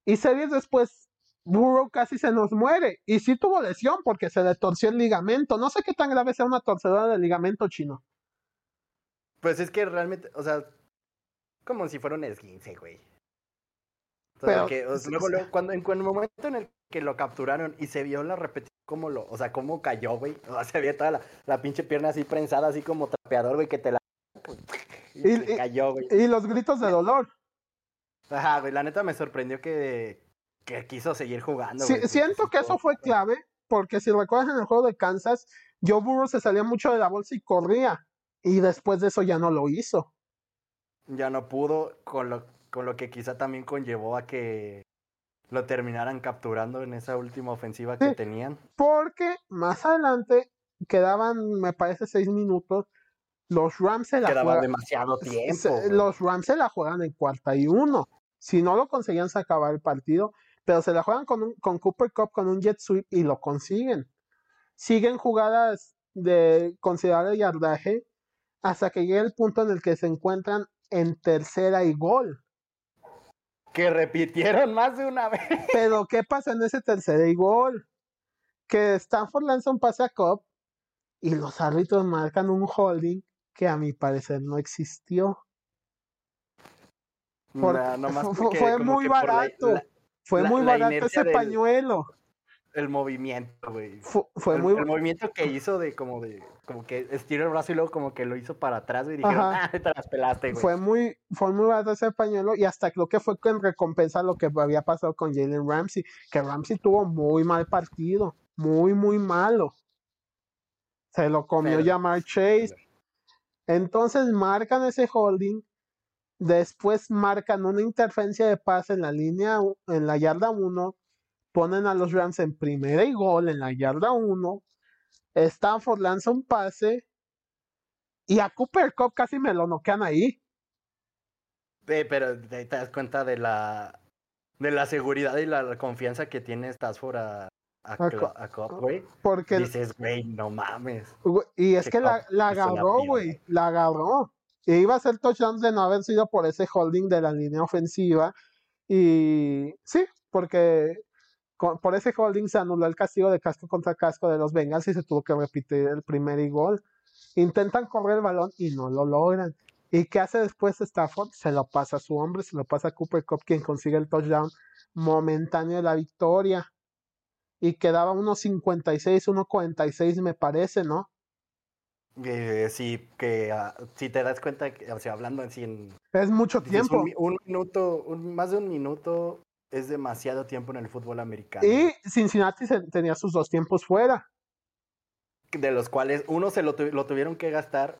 Y series después, Burrow casi se nos muere. Y sí tuvo lesión porque se le torció el ligamento. No sé qué tan grave sea una torcedura del ligamento chino. Pues es que realmente, o sea, como si fuera un esguince, güey. Pero, luego, cuando, en el momento en el que lo capturaron y se vio la repetición, como lo, o sea, cómo cayó, güey. O sea, [laughs] se veía toda la, la, pinche pierna así prensada, así como trapeador, güey, que te la. [laughs] Y, cayó, güey. Y los gritos de dolor. Ajá, güey, la neta me sorprendió que, que quiso seguir jugando. Sí, siento que eso fue clave, porque si recuerdas en el juego de Kansas, Joe Burrow se salía mucho de la bolsa y corría. Y después de eso ya no lo hizo. Ya no pudo, con lo, con lo que quizá también conllevó a que lo terminaran capturando en esa última ofensiva que tenían. Porque más adelante quedaban, me parece, seis minutos. Los Rams se la Quedaba demasiado tiempo. los Rams se la juegan en cuarta y uno. Si no lo conseguían, se acababa el partido. Pero se la juegan con, con Cooper Cup, con un jet sweep y lo consiguen. Siguen jugadas de considerable yardaje hasta que llegue el punto en el que se encuentran en tercera y gol que repitieron más de una vez. Pero, ¿qué pasa en ese tercer gol? Que Stanford lanza un pase a Cobb y los árbitros marcan un holding que a mi parecer no existió. fue, muy barato. fue muy barato ese pañuelo el movimiento, güey. Fue, el, muy El movimiento que hizo de como de como que estiró el brazo y luego como que lo hizo para atrás, y dijeron, ah, te las pelaste, güey. Fue muy, fue muy barato ese pañuelo y hasta creo que fue en recompensa lo que había pasado con Jalen Ramsey, que Ramsey tuvo muy mal partido, muy, muy malo. Se lo comió llamar Chase. Entonces marcan ese holding Después marcan una interferencia de pase en la línea, en la yarda 1. Ponen a los Rams en primera y gol en la yarda 1. Stanford lanza un pase. Y a Cooper Cup casi me lo noquean ahí. pero te das cuenta de la de la seguridad y la confianza que tiene Stafford a, a, güey. Porque dices, güey, no mames. Y es que la, la agarró, güey. La agarró. Y iba a ser touchdown de no haber sido por ese holding de la línea ofensiva. Y sí, porque por ese holding se anuló el castigo de casco contra casco de los Bengals y se tuvo que repetir el primer y gol. Intentan correr el balón y no lo logran. ¿Y qué hace después Stafford? Se lo pasa a su hombre, se lo pasa a Cooper Cup, quien consigue el touchdown momentáneo de la victoria. Y quedaba unos 56, 1.46 me parece, ¿no? Eh, sí, que ah, si te das cuenta, o sea, hablando así en... Es mucho tiempo. Un, minuto, más de un minuto es demasiado tiempo en el fútbol americano. Y Cincinnati tenía sus dos tiempos fuera. De los cuales uno se lo, lo tuvieron que gastar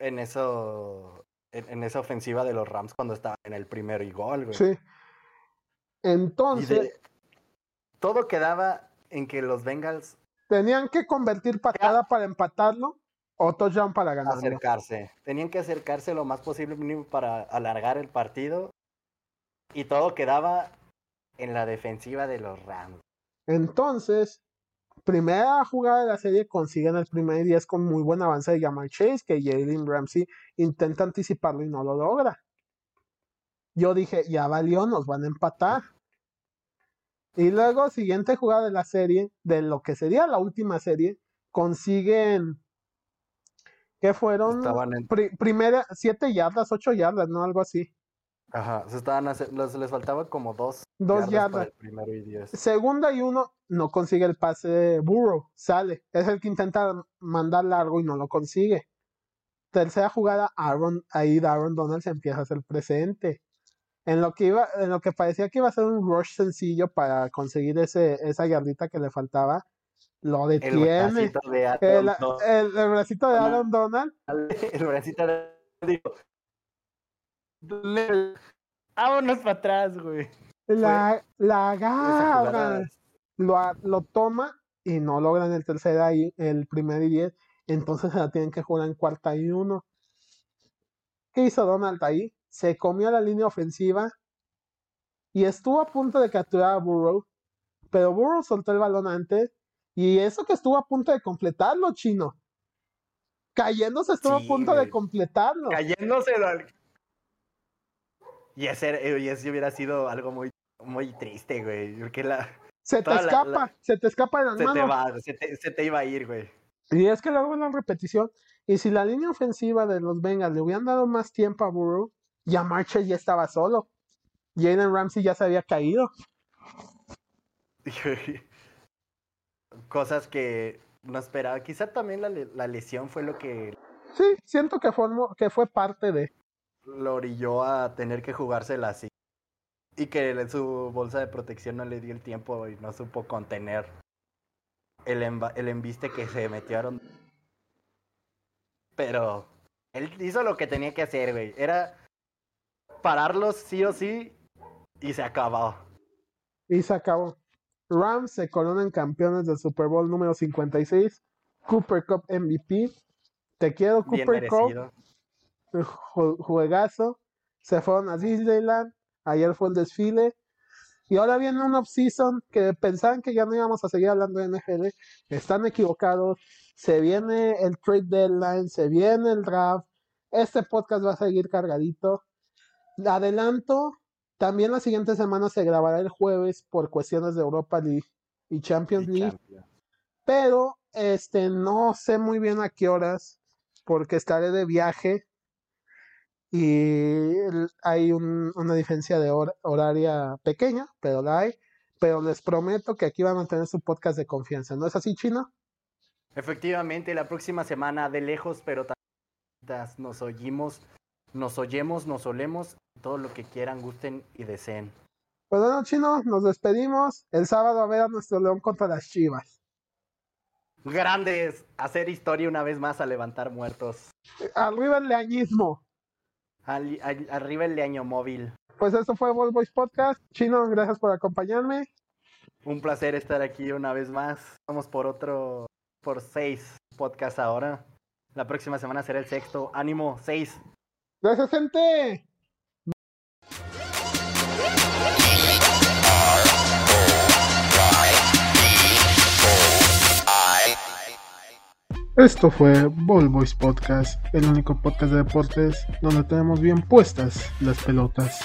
en eso, en, esa ofensiva de los Rams cuando estaban en el primero y gol, güey. Sí. Entonces... todo quedaba en que los Bengals... Tenían que convertir patada para empatarlo o touchdown para ganar. Acercarse. Tenían que acercarse lo más posible para alargar el partido. Y todo quedaba en la defensiva de los Rams. Entonces, primera jugada de la serie consiguen el primer 10 con muy buen avance de Jamal Chase, que Jalen Ramsey intenta anticiparlo y no lo logra. Yo dije, ya valió, nos van a empatar. Y luego, siguiente jugada de la serie, de lo que sería la última serie, consiguen que fueron primera, siete yardas, ocho yardas, ¿no? Algo así. Ajá, se estaban les, faltaba como dos, dos yardas. primero y diez. Segunda y uno, no consigue el pase de Burrow, sale. Es el que intenta mandar largo y no lo consigue. Tercera jugada, Aaron, ahí Aaron Donald se empieza a hacer presente. En lo que iba, en lo que parecía que iba a ser un rush sencillo para conseguir ese, esa yardita que le faltaba, lo detiene. El bracito de Aaron, [laughs] el, bracito de Aaron Donald. El bracito de Vámonos para atrás, güey. La, la agarra. Lo, lo toma y no logran el tercer ahí, el primer y diez. Entonces se la tienen que jugar en cuarta y uno. ¿Qué hizo Donald ahí? Se comió la línea ofensiva y estuvo a punto de capturar a Burrow. Pero Burrow soltó el balón antes y eso que estuvo a punto de completarlo, chino. Cayéndose estuvo a punto de completarlo. Cayéndose y ese, y ese hubiera sido algo muy, muy triste, güey. Porque la. Se te escapa, se te escapa de las se manos. Te va, se, te, se te iba a ir, güey. Y es que luego en la repetición. Y si la línea ofensiva de los Bengals le hubieran dado más tiempo a Burrow, ya Marcher ya estaba solo. Jaden Ramsey ya se había caído. [laughs] Cosas que no esperaba. Quizá también la, la lesión fue lo que. Sí, siento que fue, que fue parte de lo orilló a tener que jugársela así. Y que su bolsa de protección no le dio el tiempo y no supo contener el, el embiste que se metieron. Pero él hizo lo que tenía que hacer, güey. Era pararlos sí o sí y se acabó. Y se acabó. Rams se coronan campeones del Super Bowl número 56. Cooper Cup MVP. Te quiero, Cooper Cup juegazo. Se fueron a Disneyland. Ayer fue el desfile. Y ahora viene un off-season que pensaban que ya no íbamos a seguir hablando de NFL. Están equivocados. Se viene el trade deadline, se viene el draft. Este podcast va a seguir cargadito. Adelanto, también la siguiente semana se grabará el jueves por cuestiones de Europa League y Champions League. Pero este no sé muy bien a qué horas porque estaré de viaje y hay una diferencia de horaria pequeña, pero la hay. Pero les prometo que aquí van a tener su podcast de confianza. ¿No es así, Chino? Efectivamente, la próxima semana de lejos, pero también nos oímos, nos oyemos, nos olemos, todo lo que quieran, gusten y deseen. Pues bueno, Chino, nos despedimos. El sábado a ver a nuestro León contra las Chivas. Grandes, hacer historia una vez más a levantar muertos. Arriba el leañismo. Arriba el año móvil. Pues eso fue Ball Boys Podcast. Chino, gracias por acompañarme. Un placer estar aquí una vez más. Vamos por otro, por seis podcasts ahora. La próxima semana será el sexto. Ánimo, seis. Gracias, gente. Esto fue Ball Boys Podcast, el único podcast de deportes donde tenemos bien puestas las pelotas.